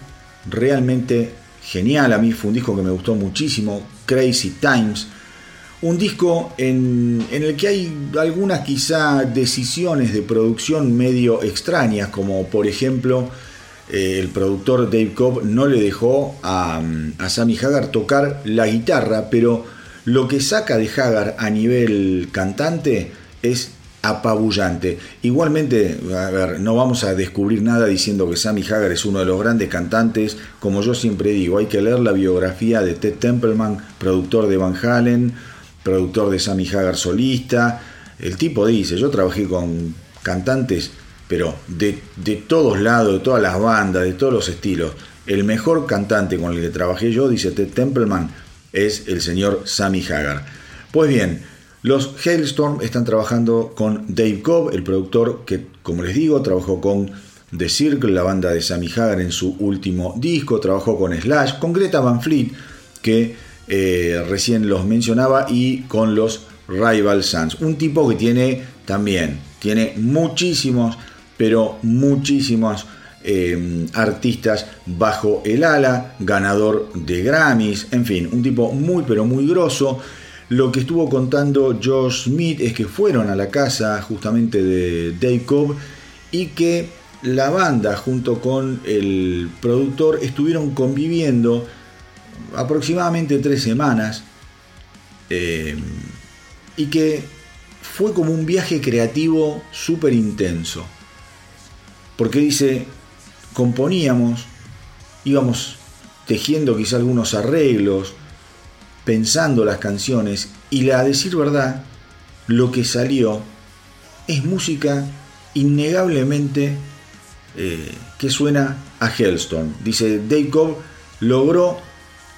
realmente genial. A mí fue un disco que me gustó muchísimo, Crazy Times. Un disco en, el que hay algunas quizá decisiones de producción medio extrañas, como por ejemplo eh, el productor Dave Cobb no le dejó a, a Sammy Hagar tocar la guitarra, pero lo que saca de Hagar a nivel cantante es apabullante. Igualmente, a ver, no vamos a descubrir nada diciendo que Sammy Hagar es uno de los grandes cantantes. Como yo siempre digo, hay que leer la biografía de Ted Templeman, productor de Van Halen, productor de Sammy Hagar solista. El tipo dice, yo trabajé con cantantes, pero de, de todos lados, de todas las bandas, de todos los estilos. El mejor cantante con el que trabajé yo, dice Ted Templeman, es el señor Sammy Hagar. Pues bien, los Hailstorm están trabajando con Dave Cobb, el productor que, como les digo, trabajó con The Circle, la banda de Sammy Hagar en su último disco, trabajó con Slash, con Greta Van Fleet, que eh, recién los mencionaba, y con los Rival Sons. Un tipo que tiene también, tiene muchísimos, pero muchísimos eh, artistas bajo el ala, ganador de Grammys, en fin, un tipo muy, pero muy grosso. Lo que estuvo contando Josh Smith es que fueron a la casa justamente de Dave Cobb y que la banda junto con el productor estuvieron conviviendo aproximadamente tres semanas eh, y que fue como un viaje creativo súper intenso. Porque dice, componíamos, íbamos tejiendo quizá algunos arreglos, pensando las canciones y a decir verdad, lo que salió es música innegablemente eh, que suena a Hellstone. Dice Dave logró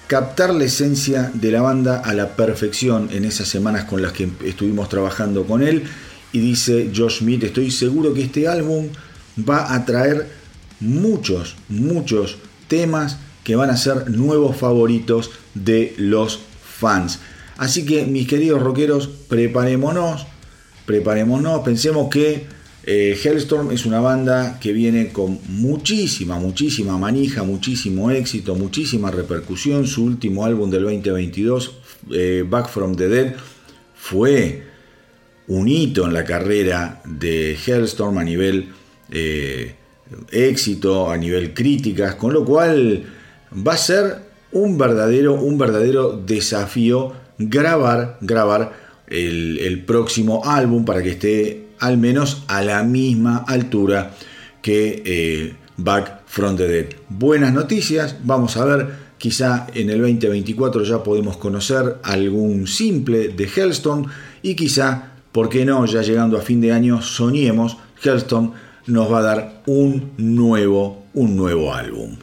captar la esencia de la banda a la perfección en esas semanas con las que estuvimos trabajando con él. Y dice Josh Smith, estoy seguro que este álbum va a traer muchos, muchos temas que van a ser nuevos favoritos de los fans. Así que mis queridos rockeros, preparémonos, preparémonos, pensemos que eh, Hellstorm es una banda que viene con muchísima, muchísima manija, muchísimo éxito, muchísima repercusión. Su último álbum del 2022, eh, Back from the Dead, fue un hito en la carrera de Hellstorm a nivel eh, éxito, a nivel críticas, con lo cual va a ser un verdadero, un verdadero desafío grabar, grabar el, próximo álbum para que esté al menos a la misma altura que eh, Back from the Dead. Buenas noticias, vamos a ver, quizá en el 2024 ya podemos conocer algún simple de Hellstone y quizá, ¿por qué no? Ya llegando a fin de año, soñemos, Hellstone nos va a dar un nuevo, un nuevo álbum.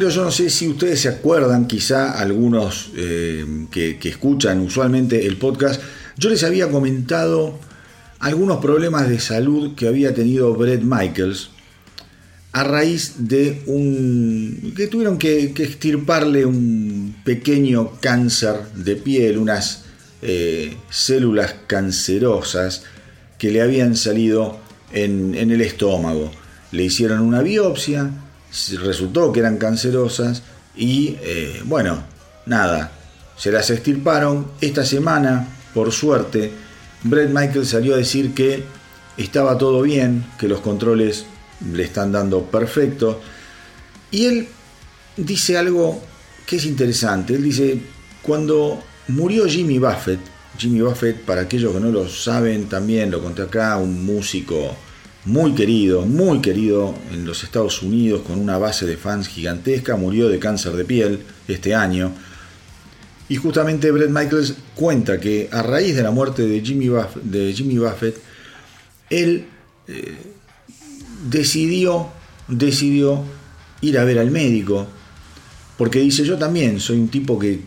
Rockeros, yo no sé si ustedes se acuerdan, quizá algunos eh, que, escuchan usualmente el podcast, yo les había comentado algunos problemas de salud que había tenido Brett Michaels a raíz de un... que tuvieron que, que extirparle un pequeño cáncer de piel, unas eh, células cancerosas que le habían salido en, en el estómago. Le hicieron una biopsia, resultó que eran cancerosas y eh, bueno, nada, se las extirparon. Esta semana, por suerte, Brett Michael salió a decir que estaba todo bien, que los controles le están dando perfecto. Y él dice algo que es interesante. Él dice, cuando murió Jimmy Buffett, Jimmy Buffett, para aquellos que no lo saben, también lo conté acá, un músico muy querido, muy querido en los Estados Unidos, con una base de fans gigantesca, murió de cáncer de piel este año. Y justamente Brett Michaels cuenta que a raíz de la muerte de Jimmy Buffett, de Jimmy Buffett él eh, decidió, decidió ir a ver al médico, porque dice, yo también soy un tipo que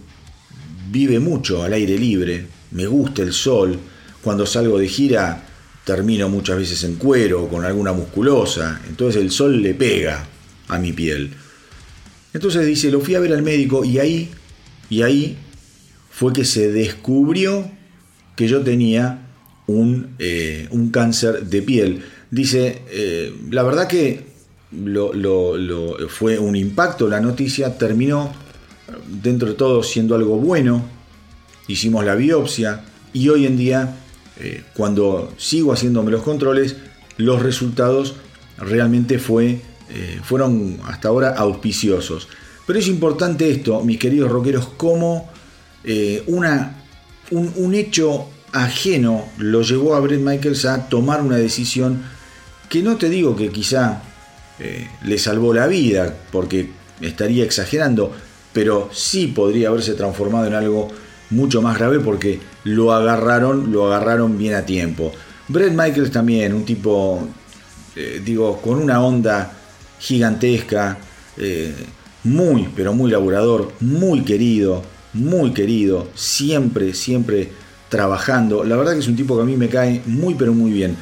vive mucho al aire libre, me gusta el sol, cuando salgo de gira termino muchas veces en cuero con alguna musculosa, entonces el sol le pega a mi piel. Entonces dice, lo fui a ver al médico y ahí, y ahí fue que se descubrió que yo tenía un, eh, un cáncer de piel. Dice, eh, la verdad que lo, fue un impacto la noticia, terminó dentro de todo siendo algo bueno, hicimos la biopsia y hoy en día eh, cuando sigo haciéndome los controles, los resultados realmente fue, eh, fueron hasta ahora auspiciosos. Pero es importante esto, mis queridos rockeros, como eh, una, un, hecho ajeno lo llevó a Brett Michaels a tomar una decisión que no te digo que quizá le salvó la vida, porque estaría exagerando, pero sí podría haberse transformado en algo mucho más grave porque lo agarraron, lo agarraron bien a tiempo. Brett Michaels también, un tipo, eh, digo, con una onda gigantesca, eh, muy, pero muy laburador, muy querido, muy querido, siempre, siempre trabajando. La verdad que es un tipo que a mí me cae muy, pero muy bien.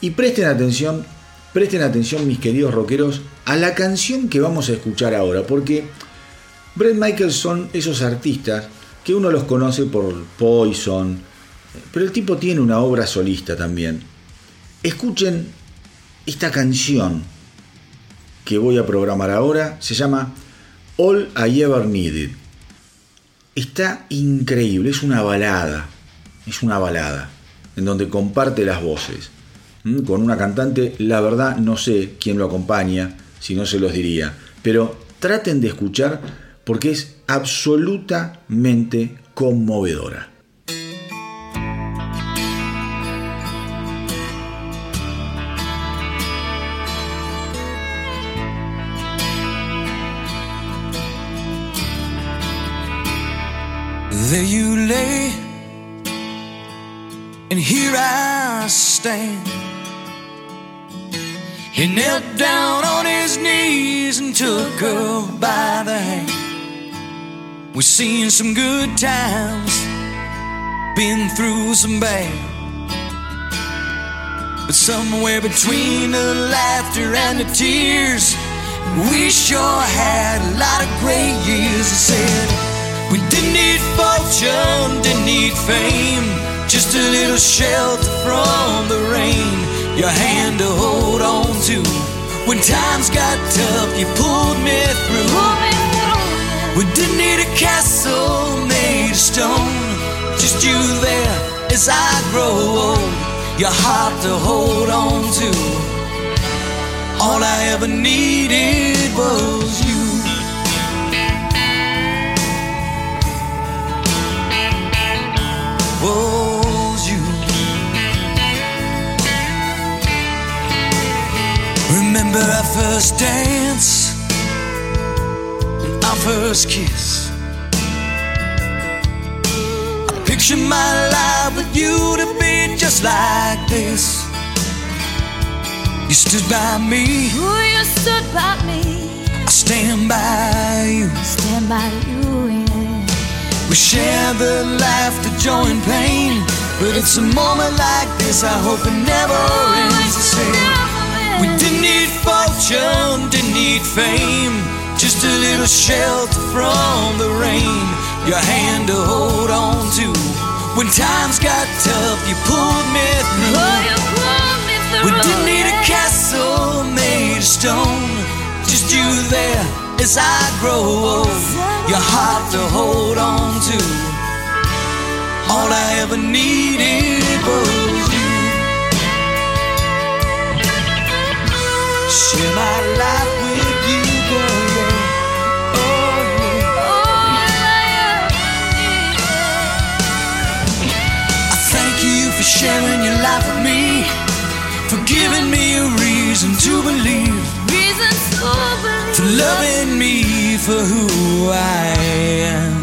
Y presten atención, presten atención mis queridos rockeros a la canción que vamos a escuchar ahora, porque Brett Michaels son esos artistas que uno los conoce por Poison, pero el tipo tiene una obra solista también. Escuchen esta canción que voy a programar ahora, se llama All I Ever Needed. Está increíble, es una balada, es una balada, en donde comparte las voces. Con una cantante, la verdad no sé quién lo acompaña, si no se los diría, pero traten de escuchar porque es absolutamente conmovedora. There you lay, and here I stand. He knelt down on his knees and took her by the hand. We've seen some good times, been through some bad. But somewhere between the laughter and the tears, we sure had a lot of great years. I said, We didn't need fortune, didn't need fame, just a little shelter from the rain, your hand to hold on to. When times got tough, you pulled me through. We didn't need a castle made of stone, just you there as I grow old, your heart to hold on to. All I ever needed was you. Was you. Remember our first dance our first kiss. I picture my life with you to be just like this. You stood by me, Ooh, you stood by me, I stand by you. stand by you, yeah. We share the laughter, joy, and pain. But it's a moment like this, I hope it never ends the same. We didn't need fortune, didn't need fame. Just a little shelter from the rain. Your hand to hold on to. When times got tough, you pulled me through. Oh, you pulled me through. We didn't need a castle made of stone. Just you there as I grow old. Your heart to hold on to. All I ever needed was you. Share my life sharing your life with me. For giving me a reason to believe. yeah. Reasons to believe. for loving me for who I am.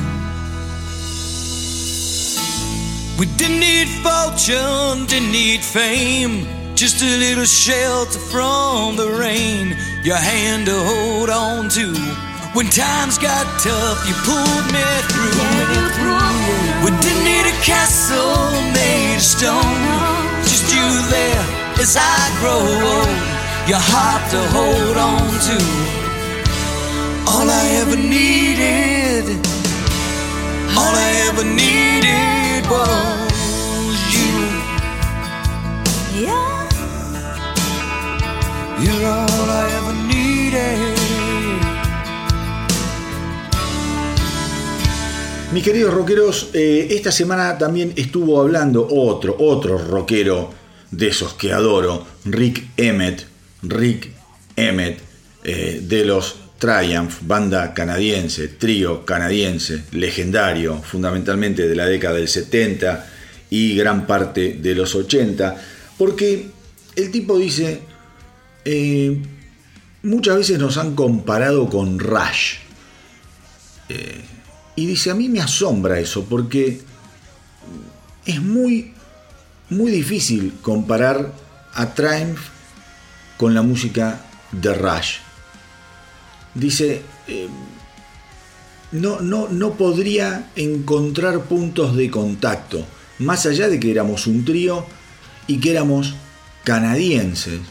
We didn't need fortune, didn't need fame, just a little shelter from the rain. Your hand to hold on to. When times got tough, you pulled me through. We didn't need a castle made of stone, just you there as I grow old. Your heart to hold on to. All I ever needed, all I ever needed was you. Yeah. You're all I ever needed. Mis queridos rockeros, eh, esta semana también estuvo hablando otro, otro rockero de esos que adoro, Rick Emmett. Rick Emmett, eh, de los Triumph, banda canadiense, trío canadiense, legendario, fundamentalmente de la década del 70 y gran parte de los 80, porque el tipo dice, eh, muchas veces nos han comparado con Rush. Y dice, a mí me asombra eso, porque es muy, muy difícil comparar a Triumph con la música de Rush. Dice, eh, no, no, no podría encontrar puntos de contacto, más allá de que éramos un trío y que éramos canadienses,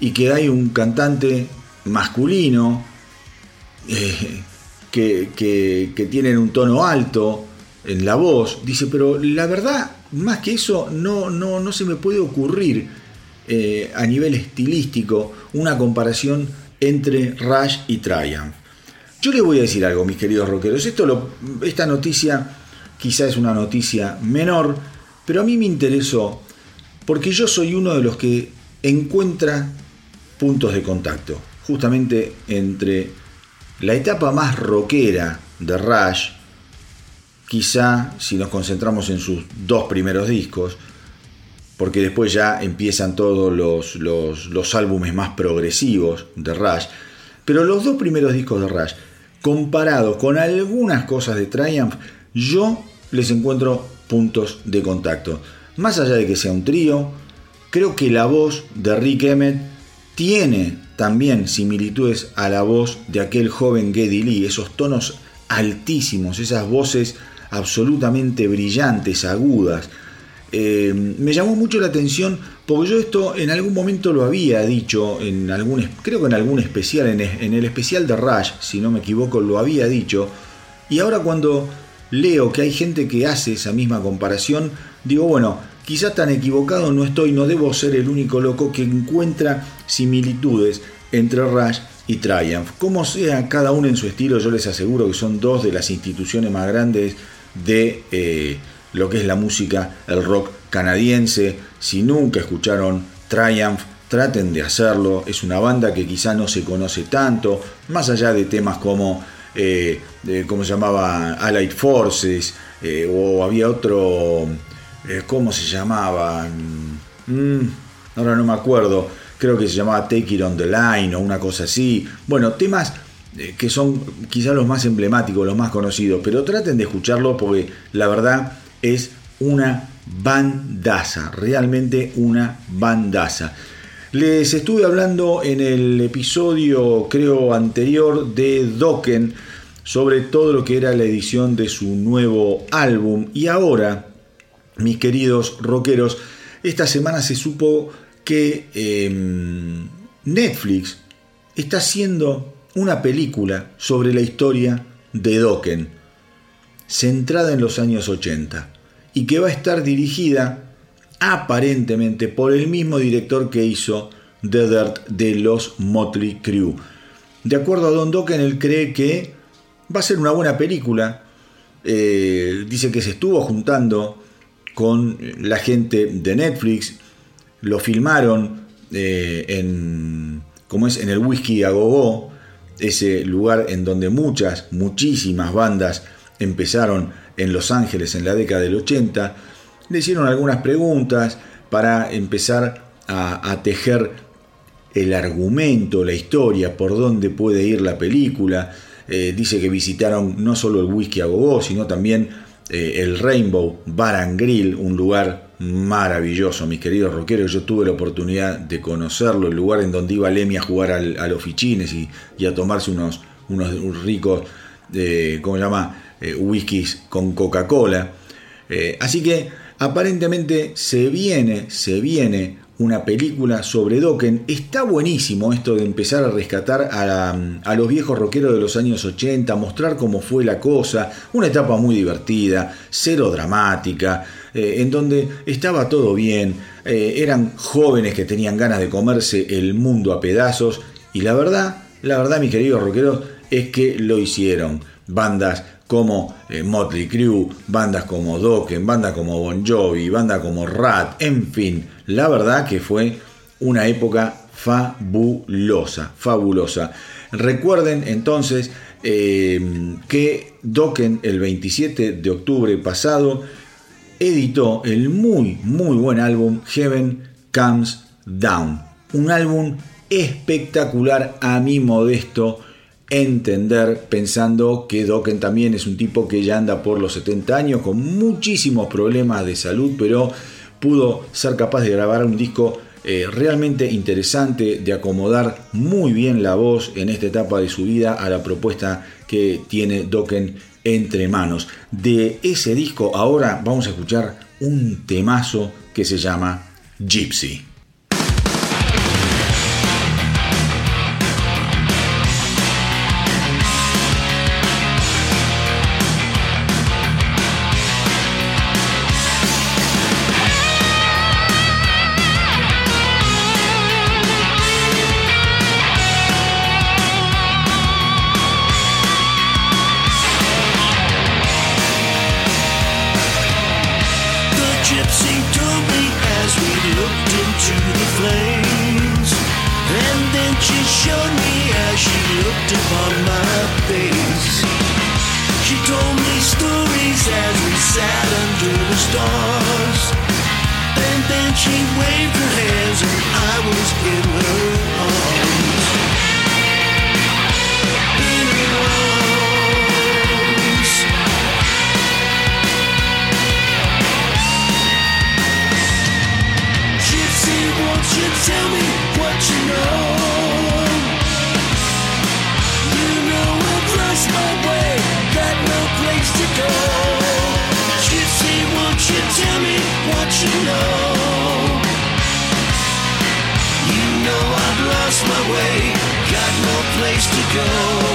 y que hay un cantante masculino, eh, que, tienen un tono alto en la voz. Dice, pero la verdad, más que eso, no, no, no se me puede ocurrir eh, a nivel estilístico una comparación entre Rush y Triumph. Yo les voy a decir algo, mis queridos rockeros. Esto esta noticia quizá es una noticia menor, pero a mí me interesó porque yo soy uno de los que encuentra puntos de contacto, justamente entre la etapa más rockera de Rush, quizá si nos concentramos en sus dos primeros discos, porque después ya empiezan todos los, los, álbumes más progresivos de Rush, pero los dos primeros discos de Rush, comparados con algunas cosas de Triumph, yo les encuentro puntos de contacto. Más allá de que sea un trío, creo que la voz de Rick Emmett tiene también similitudes a la voz de aquel joven Geddy Lee, esos tonos altísimos, esas voces absolutamente brillantes, agudas. Eh, me llamó mucho la atención porque yo esto en algún momento lo había dicho, en algún, creo que en algún especial, en, en el especial de Rush, si no me equivoco, lo había dicho. Y ahora cuando leo que hay gente que hace esa misma comparación, digo, bueno, quizás tan equivocado no estoy, no debo ser el único loco que encuentra similitudes entre Rush y Triumph. Como sea, cada uno en su estilo, yo les aseguro que son dos de las instituciones más grandes de eh, lo que es la música, el rock canadiense. Si nunca escucharon Triumph, traten de hacerlo. Es una banda que quizá no se conoce tanto, más allá de temas como, eh, ¿cómo se llamaba? Allied Forces, eh, o había otro, eh, ¿cómo se llamaba? Mm, ahora no me acuerdo, creo que se llamaba Take It On The Line o una cosa así. Bueno, temas que son quizá los más emblemáticos, los más conocidos, pero traten de escucharlo porque la verdad es una bandaza, realmente una bandaza. Les estuve hablando en el episodio, creo, anterior de Dokken sobre todo lo que era la edición de su nuevo álbum. Y ahora, mis queridos rockeros, esta semana se supo que em, Netflix está haciendo una película sobre la historia de Dokken, centrada en los años 80, y que va a estar dirigida aparentemente por el mismo director que hizo The Dirt de los Motley Crue. De acuerdo a Don Dokken, él cree que va a ser una buena película. Eh, dice que se estuvo juntando con la gente de Netflix, lo filmaron eh, en, como es, en el Whisky a Go, ese lugar en donde muchas, muchísimas bandas empezaron en Los Ángeles en la década del 80 le hicieron algunas preguntas para empezar a, tejer el argumento, la historia, por dónde puede ir la película. Eh, dice que visitaron no solo el Whisky a Gogó, sino también eh, el Rainbow Bar and Grill, un lugar maravilloso, mis queridos rockeros. Yo tuve la oportunidad de conocerlo, el lugar en donde iba Lemmy a jugar a los fichines y, a tomarse unos, unos ricos, eh, ¿cómo se llama? Eh, whiskies con Coca-Cola. así que Aparentemente se viene, se viene una película sobre Dokken. Está buenísimo esto de empezar a rescatar a, los viejos rockeros de los años 80, mostrar cómo fue la cosa, una etapa muy divertida, cero dramática, eh, en donde estaba todo bien, eh, eran jóvenes que tenían ganas de comerse el mundo a pedazos y la verdad, la verdad mis queridos rockeros, es que lo hicieron. Bandas como eh, Motley Crue, bandas como Dokken, bandas como Bon Jovi, bandas como Rat, en fin, la verdad que fue una época fabulosa, fabulosa. Recuerden entonces eh, que Dokken el 27 de octubre pasado editó el muy, muy buen álbum Heaven Comes Down. Un álbum espectacular a mi modesto entender pensando que Dokken también es un tipo que ya anda por los 70 años con muchísimos problemas de salud, pero pudo ser capaz de grabar un disco eh, realmente interesante, de acomodar muy bien la voz en esta etapa de su vida a la propuesta que tiene Dokken entre manos. De ese disco ahora vamos a escuchar un temazo que se llama Gypsy. place to go.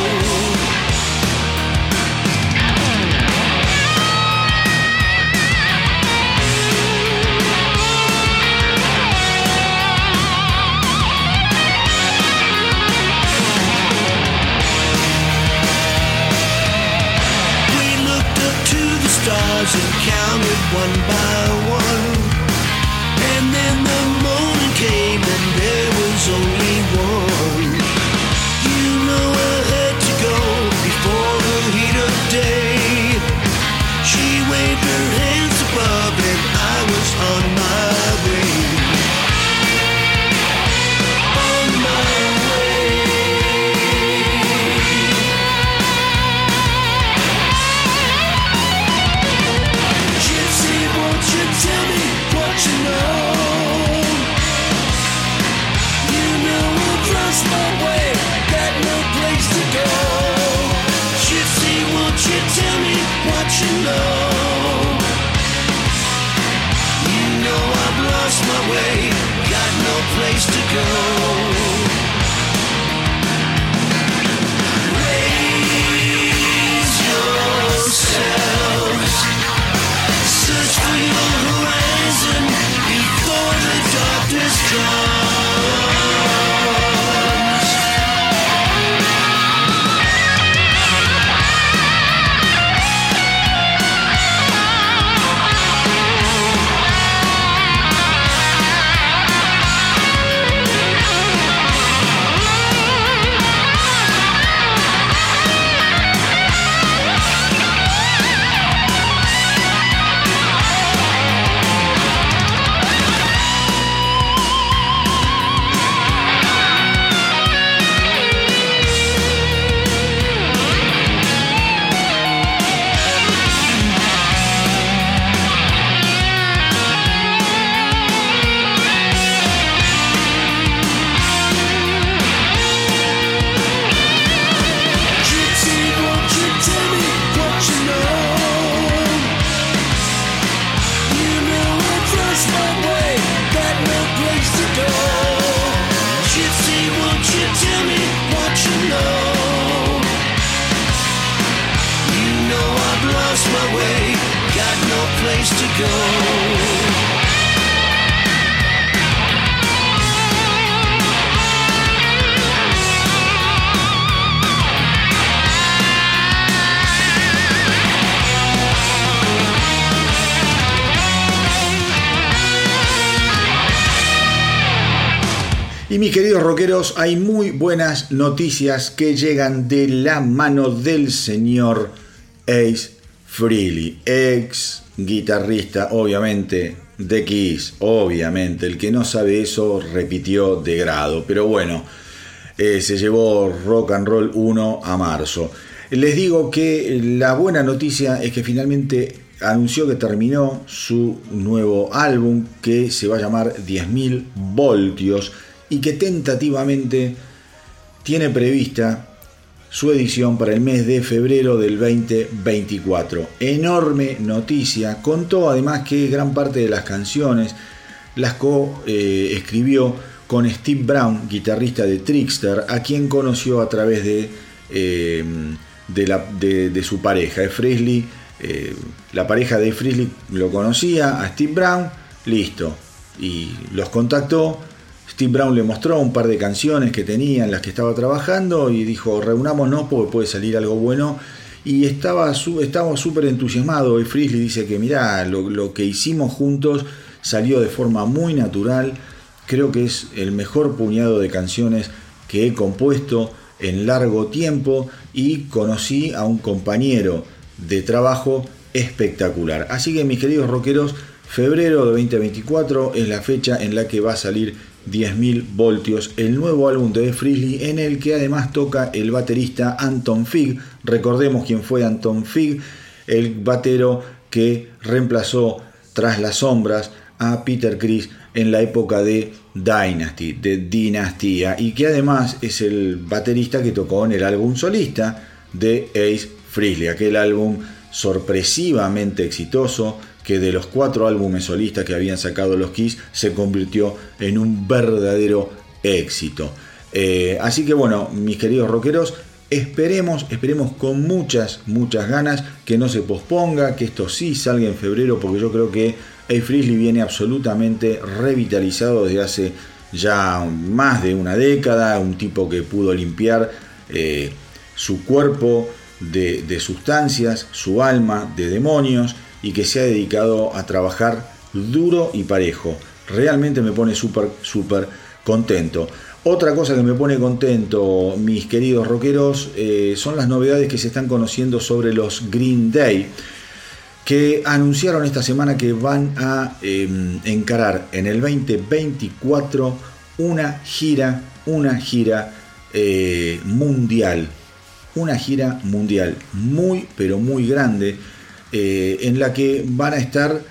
Hay muy buenas noticias que llegan de la mano del señor Ace Frehley, ex guitarrista, obviamente, de Kiss, obviamente. El que no sabe eso repitió de grado, pero bueno, eh, se llevó Rock and Roll 1 a marzo. Les digo que la buena noticia es que finalmente anunció que terminó su nuevo álbum que se va a llamar 10.000 voltios y que tentativamente tiene prevista su edición para el mes de febrero del 2024. Enorme noticia. Contó además que gran parte de las canciones las co-escribió con Steve Brown, guitarrista de Trickster, a quien conoció a través de, eh, de, su pareja, Frisley. eh, la pareja de Frisley lo conocía a Steve Brown, listo. Y los contactó. Steve Brown le mostró un par de canciones que tenía en las que estaba trabajando y dijo, reunámonos porque puede salir algo bueno. Y estaba súper entusiasmado. Y Frisley dice que, mirá, lo, lo que hicimos juntos salió de forma muy natural. Creo que es el mejor puñado de canciones que he compuesto en largo tiempo y conocí a un compañero de trabajo espectacular. Así que mis queridos rockeros, febrero de 2024 es la fecha en la que va a salir 10.000 voltios, el nuevo álbum de Freely en el que además toca el baterista Anton Fig. Recordemos quién fue Anton Fig, el batero que reemplazó tras las sombras a Peter Criss en la época de Dynasty, de Dinastía, y que además es el baterista que tocó en el álbum solista de Ace Frehley, aquel álbum sorpresivamente exitoso que de los cuatro álbumes solistas que habían sacado los Kiss se convirtió en un verdadero éxito. Eh, así que bueno, mis queridos rockeros, esperemos, esperemos con muchas, muchas ganas que no se posponga, que esto sí salga en febrero, porque yo creo que A. Frizzly viene absolutamente revitalizado desde hace ya más de una década, un tipo que pudo limpiar eh, su cuerpo de sustancias, su alma de demonios y que se ha dedicado a trabajar duro y parejo. Realmente me pone súper, súper contento. Otra cosa que me pone contento, mis queridos rockeros, eh, son las novedades que se están conociendo sobre los Green Day, que anunciaron esta semana que van a eh, encarar en el 2024 una gira, una gira eh, mundial, una gira mundial muy, pero muy grande, eh, en la que van a estar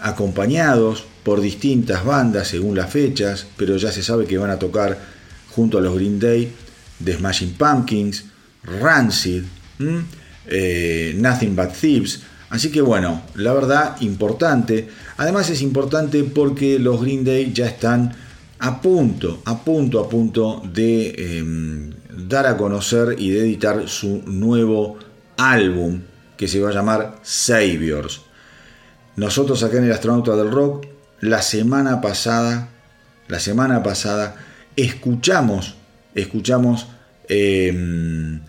acompañados por distintas bandas según las fechas, pero ya se sabe que van a tocar junto a los Green Day, The Smashing Pumpkins, Rancid, eh, Nothing But Thieves. Así que bueno, la verdad importante. Además es importante porque los Green Day ya están a punto, a punto, a punto de em, dar a conocer y de editar su nuevo álbum que se va a llamar Saviors. Nosotros acá en el Astronauta del Rock, la semana pasada, la semana pasada, escuchamos, escuchamos em,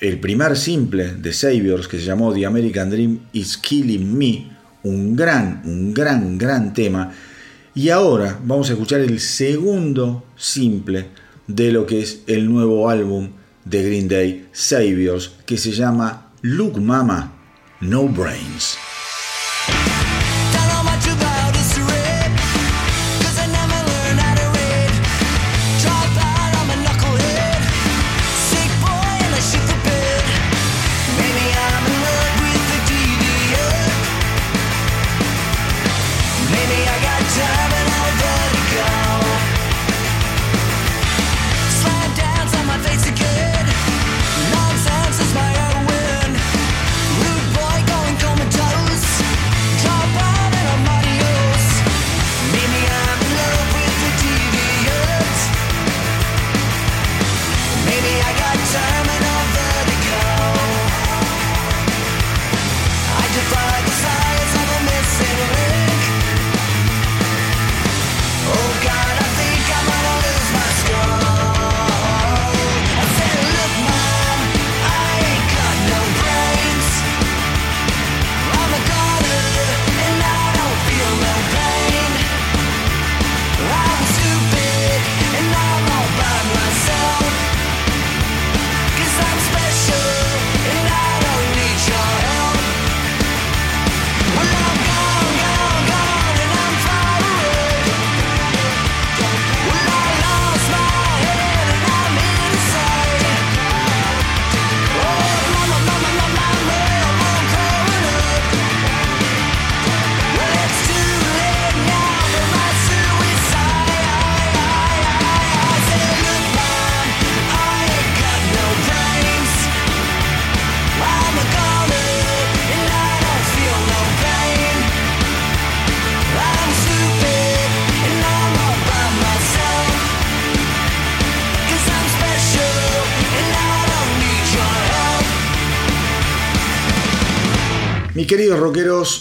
el primer simple de Saviors que se llamó The American Dream is Killing Me, un gran, un gran, gran tema. Y ahora vamos a escuchar el segundo simple de lo que es el nuevo álbum de Green Day, Saviors, que se llama Look Mama, No Brains.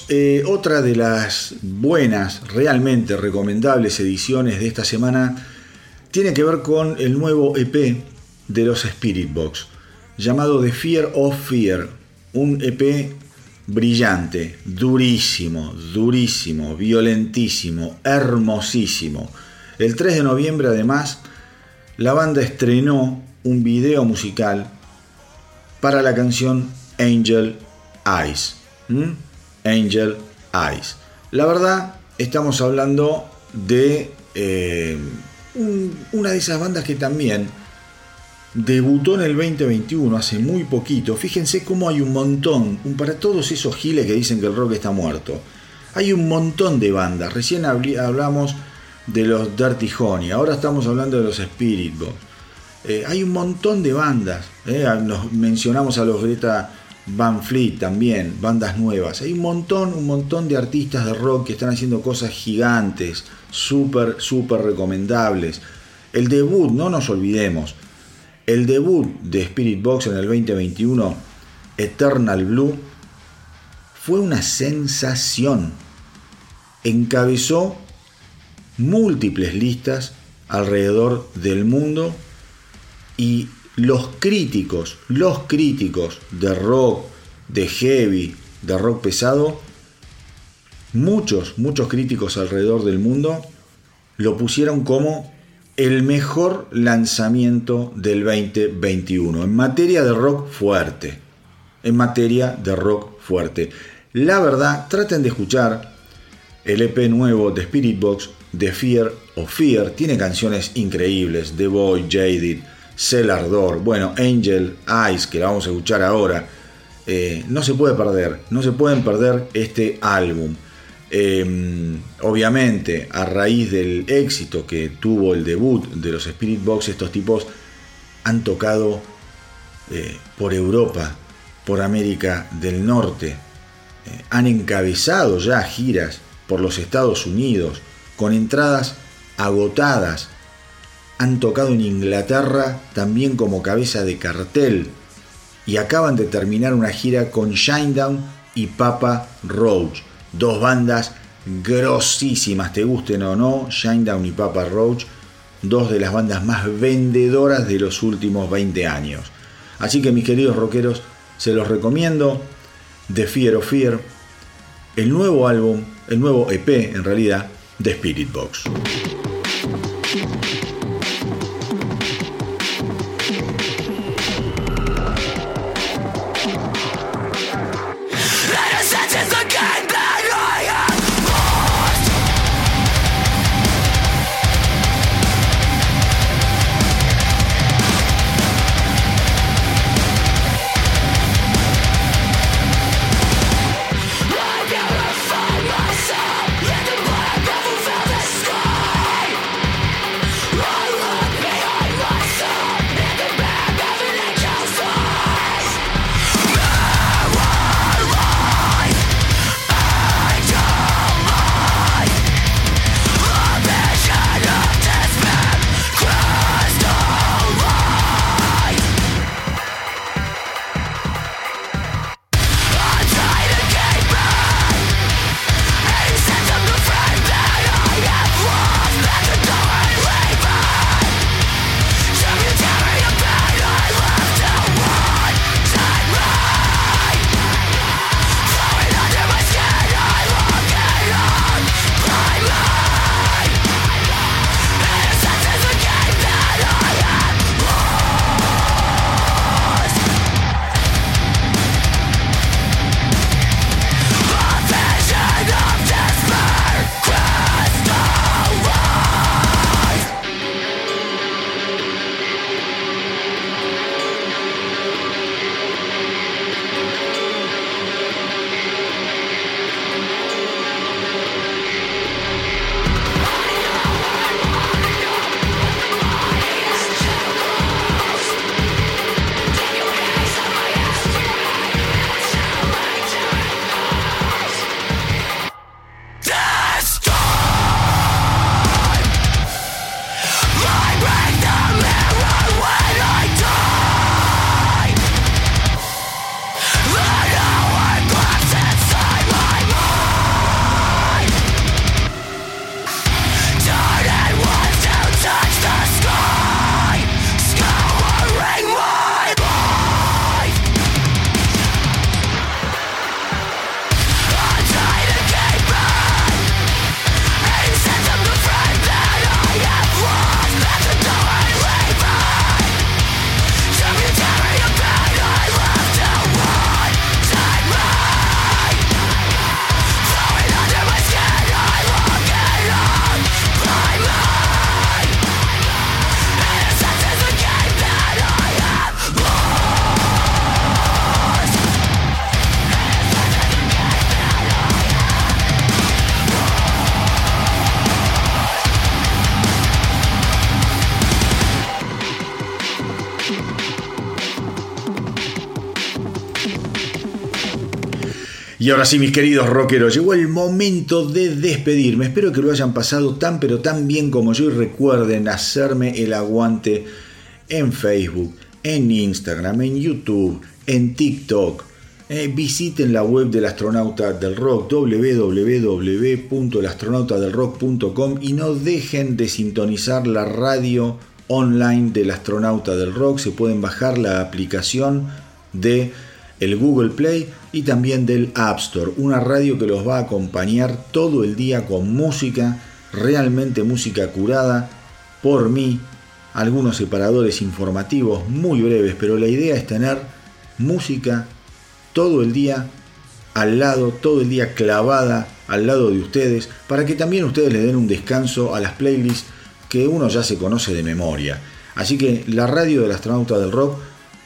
Eh, otra de las buenas, realmente recomendables ediciones de esta semana tiene que ver con el nuevo EP de los Spirit Box, llamado The Fear of Fear, un EP brillante, durísimo, durísimo, violentísimo, hermosísimo. El 3 de noviembre además, la banda estrenó un video musical para la canción Angel Eyes. Angel Eyes. La verdad, estamos hablando de eh, un- una de esas bandas que también debutó en el 2021, hace muy poquito. Fíjense cómo hay un montón, para todos esos giles que dicen que el rock está muerto. Hay un montón de bandas. Recién hablamos de los Dirty Honey, ahora estamos hablando de los Spirit Box. Eh, hay un montón de bandas. eh, Nos mencionamos a los Greta Van Fleet también, bandas nuevas. Hay un montón, un montón de artistas de rock que están haciendo cosas gigantes, súper, súper recomendables. El debut, no nos olvidemos, el debut de Spirit Box en el 2021, Eternal Blue, fue una sensación. Encabezó múltiples listas alrededor del mundo y los críticos, los críticos de rock, de heavy, de rock pesado, muchos, muchos críticos alrededor del mundo lo pusieron como el mejor lanzamiento del 2021 en materia de rock fuerte. En materia de rock fuerte. La verdad, traten de escuchar el EP nuevo de Spirit Box, The Fear of Fear. Tiene canciones increíbles: The Boy, Jaded, Celardor, bueno, Angel Eyes, que la vamos a escuchar ahora. Eh, no se puede perder, no se pueden perder este álbum. Eh, obviamente, a raíz del éxito que tuvo el debut de los Spirit Box, estos tipos han tocado eh, por Europa, por América del Norte, eh, han encabezado ya giras por los Estados Unidos con entradas agotadas. Han tocado en Inglaterra también como cabeza de cartel y acaban de terminar una gira con Shinedown y Papa Roach, dos bandas grosísimas, te gusten o no, Shinedown y Papa Roach, dos de las bandas más vendedoras de los últimos 20 años. Así que mis queridos rockeros, se los recomiendo The Fear of Fear, el nuevo álbum, el nuevo EP en realidad, de Spirit Box. Y ahora sí, mis queridos rockeros, llegó el momento de despedirme. Espero que lo hayan pasado tan pero tan bien como yo y recuerden hacerme el aguante en Facebook, en Instagram, en YouTube, en TikTok. Eh, visiten la web del astronauta del rock www.elastronautadelrock.com y no dejen de sintonizar la radio online del astronauta del rock. Se pueden bajar la aplicación de el Google Play y también del App Store, una radio que los va a acompañar todo el día con música, realmente música curada por mí, algunos separadores informativos muy breves, pero la idea es tener música todo el día al lado, todo el día clavada al lado de ustedes, para que también ustedes le den un descanso a las playlists que uno ya se conoce de memoria. Así que la radio del astronauta del rock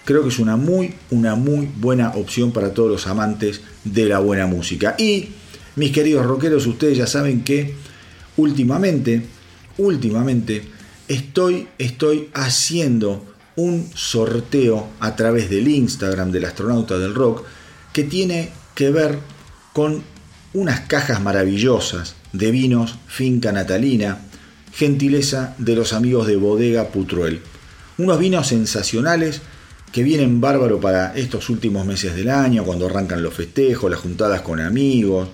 creo que es una muy, una muy buena opción para todos los amantes de la buena música. Y mis queridos rockeros, ustedes ya saben que últimamente, últimamente estoy, estoy haciendo un sorteo a través del Instagram del astronauta del rock que tiene que ver con unas cajas maravillosas de vinos Finca Natalina gentileza de los amigos de Bodega Putruel. Unos vinos sensacionales que vienen bárbaro para estos últimos meses del año, cuando arrancan los festejos, las juntadas con amigos.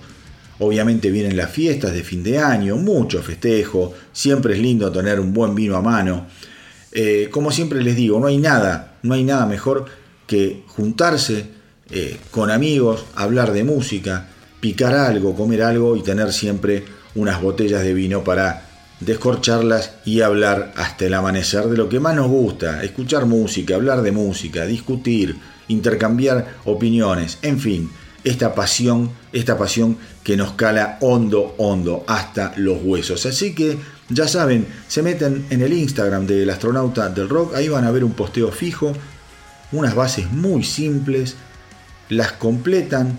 Obviamente vienen las fiestas de fin de año, mucho festejo, siempre es lindo tener un buen vino a mano. Eh, como siempre les digo, no hay nada, no hay nada mejor que juntarse eh, con amigos, hablar de música, picar algo, comer algo y tener siempre unas botellas de vino para descorcharlas y hablar hasta el amanecer de lo que más nos gusta, escuchar música, hablar de música, discutir, intercambiar opiniones, en fin, esta pasión, esta pasión que nos cala hondo, hondo, hasta los huesos. Así que ya saben, se meten en el Instagram del astronauta del rock, ahí van a ver un posteo fijo, unas bases muy simples, las completan,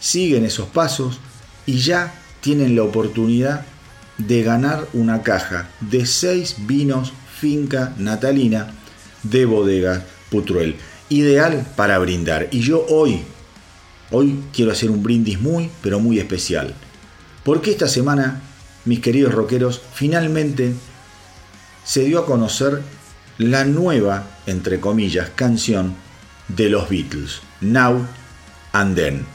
siguen esos pasos y ya tienen la oportunidad de ganar una caja de 6 vinos finca natalina de bodega Putruel. Ideal para brindar. Y yo hoy, hoy quiero hacer un brindis muy, pero muy especial. Porque esta semana, mis queridos rockeros, finalmente se dio a conocer la nueva, entre comillas, canción de los Beatles, Now and Then.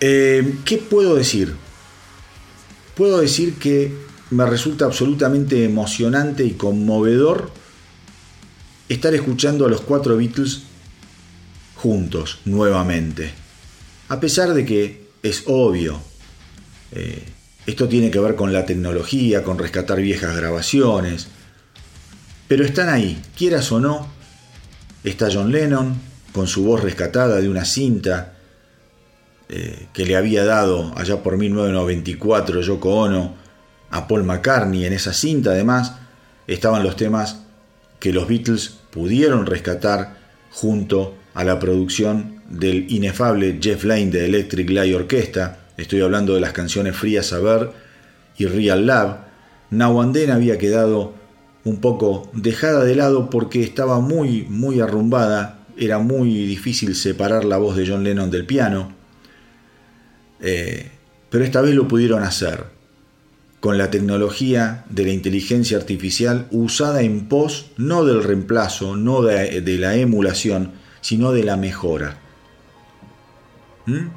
Eh, ¿Qué puedo decir? Puedo decir que me resulta absolutamente emocionante y conmovedor estar escuchando a los cuatro Beatles juntos nuevamente. A pesar de que es obvio, eh, esto tiene que ver con la tecnología, con rescatar viejas grabaciones, pero están ahí, quieras o no, está John Lennon con su voz rescatada de una cinta, eh, que le había dado allá por 1994 Yoko Ono a Paul McCartney. En esa cinta además estaban los temas que los Beatles pudieron rescatar junto a la producción del inefable Jeff Lynne de Electric Light Orchestra. Estoy hablando de las canciones Fría Saber y Real Love. Now and Then había quedado un poco dejada de lado porque estaba muy, muy arrumbada. Era muy difícil separar la voz de John Lennon del piano. Eh, pero esta vez lo pudieron hacer con la tecnología de la inteligencia artificial usada en pos no del reemplazo, no de, la emulación, sino de la mejora. ¿Mm?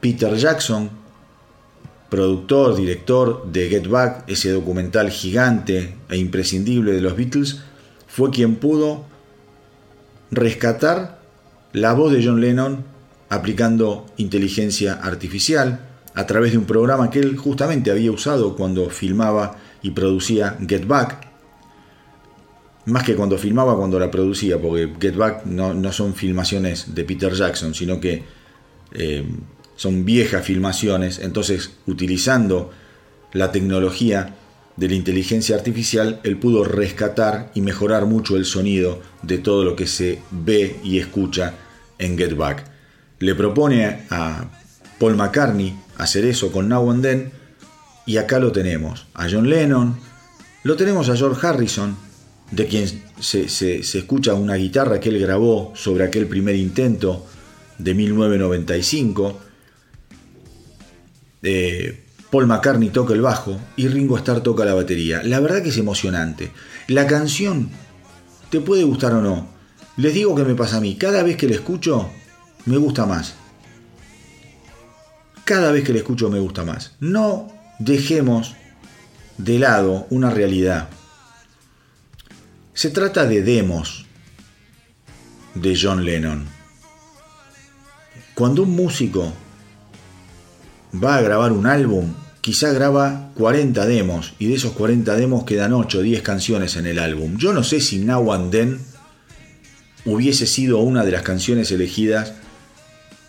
Peter Jackson, productor, director de Get Back, ese documental gigante e imprescindible de los Beatles, fue quien pudo rescatar la voz de John Lennon aplicando inteligencia artificial a través de un programa que él justamente había usado cuando filmaba y producía Get Back. Más que cuando filmaba, cuando la producía, porque Get Back no, son filmaciones de Peter Jackson, sino que eh, son viejas filmaciones. Entonces, utilizando la tecnología de la inteligencia artificial, él pudo rescatar y mejorar mucho el sonido de todo lo que se ve y escucha en Get Back le propone a Paul McCartney hacer eso con Now and Then, y acá lo tenemos, a John Lennon, lo tenemos a George Harrison, de quien se, escucha una guitarra que él grabó sobre aquel primer intento de 1995. Eh, Paul McCartney toca el bajo y Ringo Starr toca la batería. La verdad que es emocionante. La canción te puede gustar o no. Les digo que me pasa a mí. Cada vez que la escucho, me gusta más. Cada vez que le escucho me gusta más. No dejemos de lado una realidad. Se trata de demos de John Lennon. Cuando un músico va a grabar un álbum, quizá graba 40 demos y de esos 40 demos quedan 8 o 10 canciones en el álbum. Yo no sé si Now and Then hubiese sido una de las canciones elegidas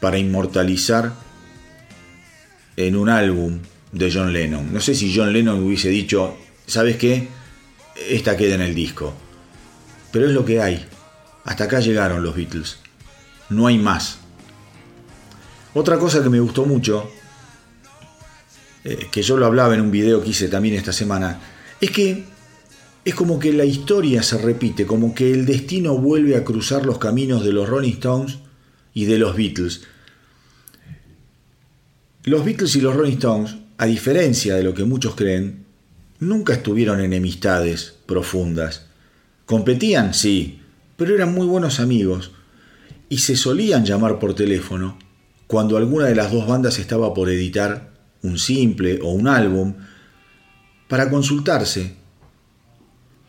para inmortalizar en un álbum de John Lennon. No sé si John Lennon hubiese dicho, ¿sabes qué? Esta queda en el disco. Pero es lo que hay. Hasta acá llegaron los Beatles. No hay más. Otra cosa que me gustó mucho, eh, que yo lo hablaba en un video que hice también esta semana, es que es como que la historia se repite, como que el destino vuelve a cruzar los caminos de los Rolling Stones y de los Beatles. Los Beatles y los Rolling Stones, a diferencia de lo que muchos creen, nunca estuvieron enemistades profundas. Competían, sí, pero eran muy buenos amigos y se solían llamar por teléfono cuando alguna de las dos bandas estaba por editar un simple o un álbum para consultarse.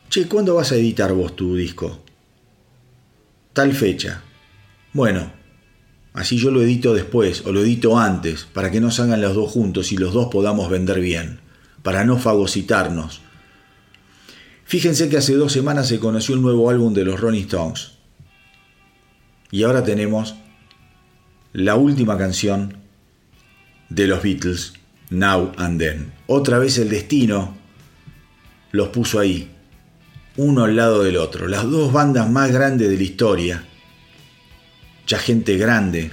Che, ¿cuándo vas a editar vos tu disco? Tal fecha. Bueno, así yo lo edito después o lo edito antes para que no salgan los dos juntos y los dos podamos vender bien, para no fagocitarnos. Fíjense que hace dos semanas se conoció el nuevo álbum de los Rolling Stones. Y ahora tenemos la última canción de los Beatles, Now and Then. Otra vez el destino los puso ahí, uno al lado del otro. Las dos bandas más grandes de la historia. Ya gente grande.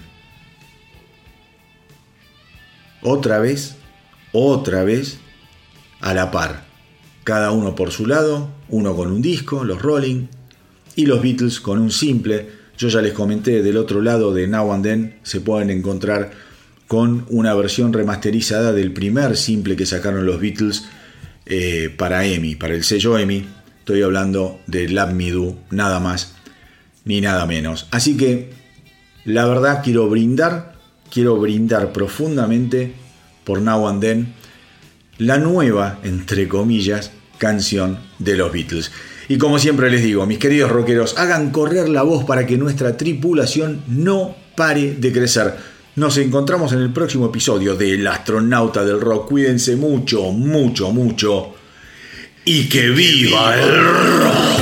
Otra vez, otra vez, a la par. Cada uno por su lado, uno con un disco, los Rolling, y los Beatles con un simple. Yo ya les comenté, del otro lado de Now and Then se pueden encontrar con una versión remasterizada del primer simple que sacaron los Beatles eh, para EMI, para el sello EMI. Estoy hablando de Love Me Do, nada más ni nada menos. Así que, la verdad, quiero brindar, quiero brindar profundamente por Now and Then la nueva, entre comillas, canción de los Beatles. Y como siempre les digo, mis queridos rockeros, hagan correr la voz para que nuestra tripulación no pare de crecer. Nos encontramos en el próximo episodio de El astronauta del rock. Cuídense mucho, mucho, mucho. Y que viva el rock.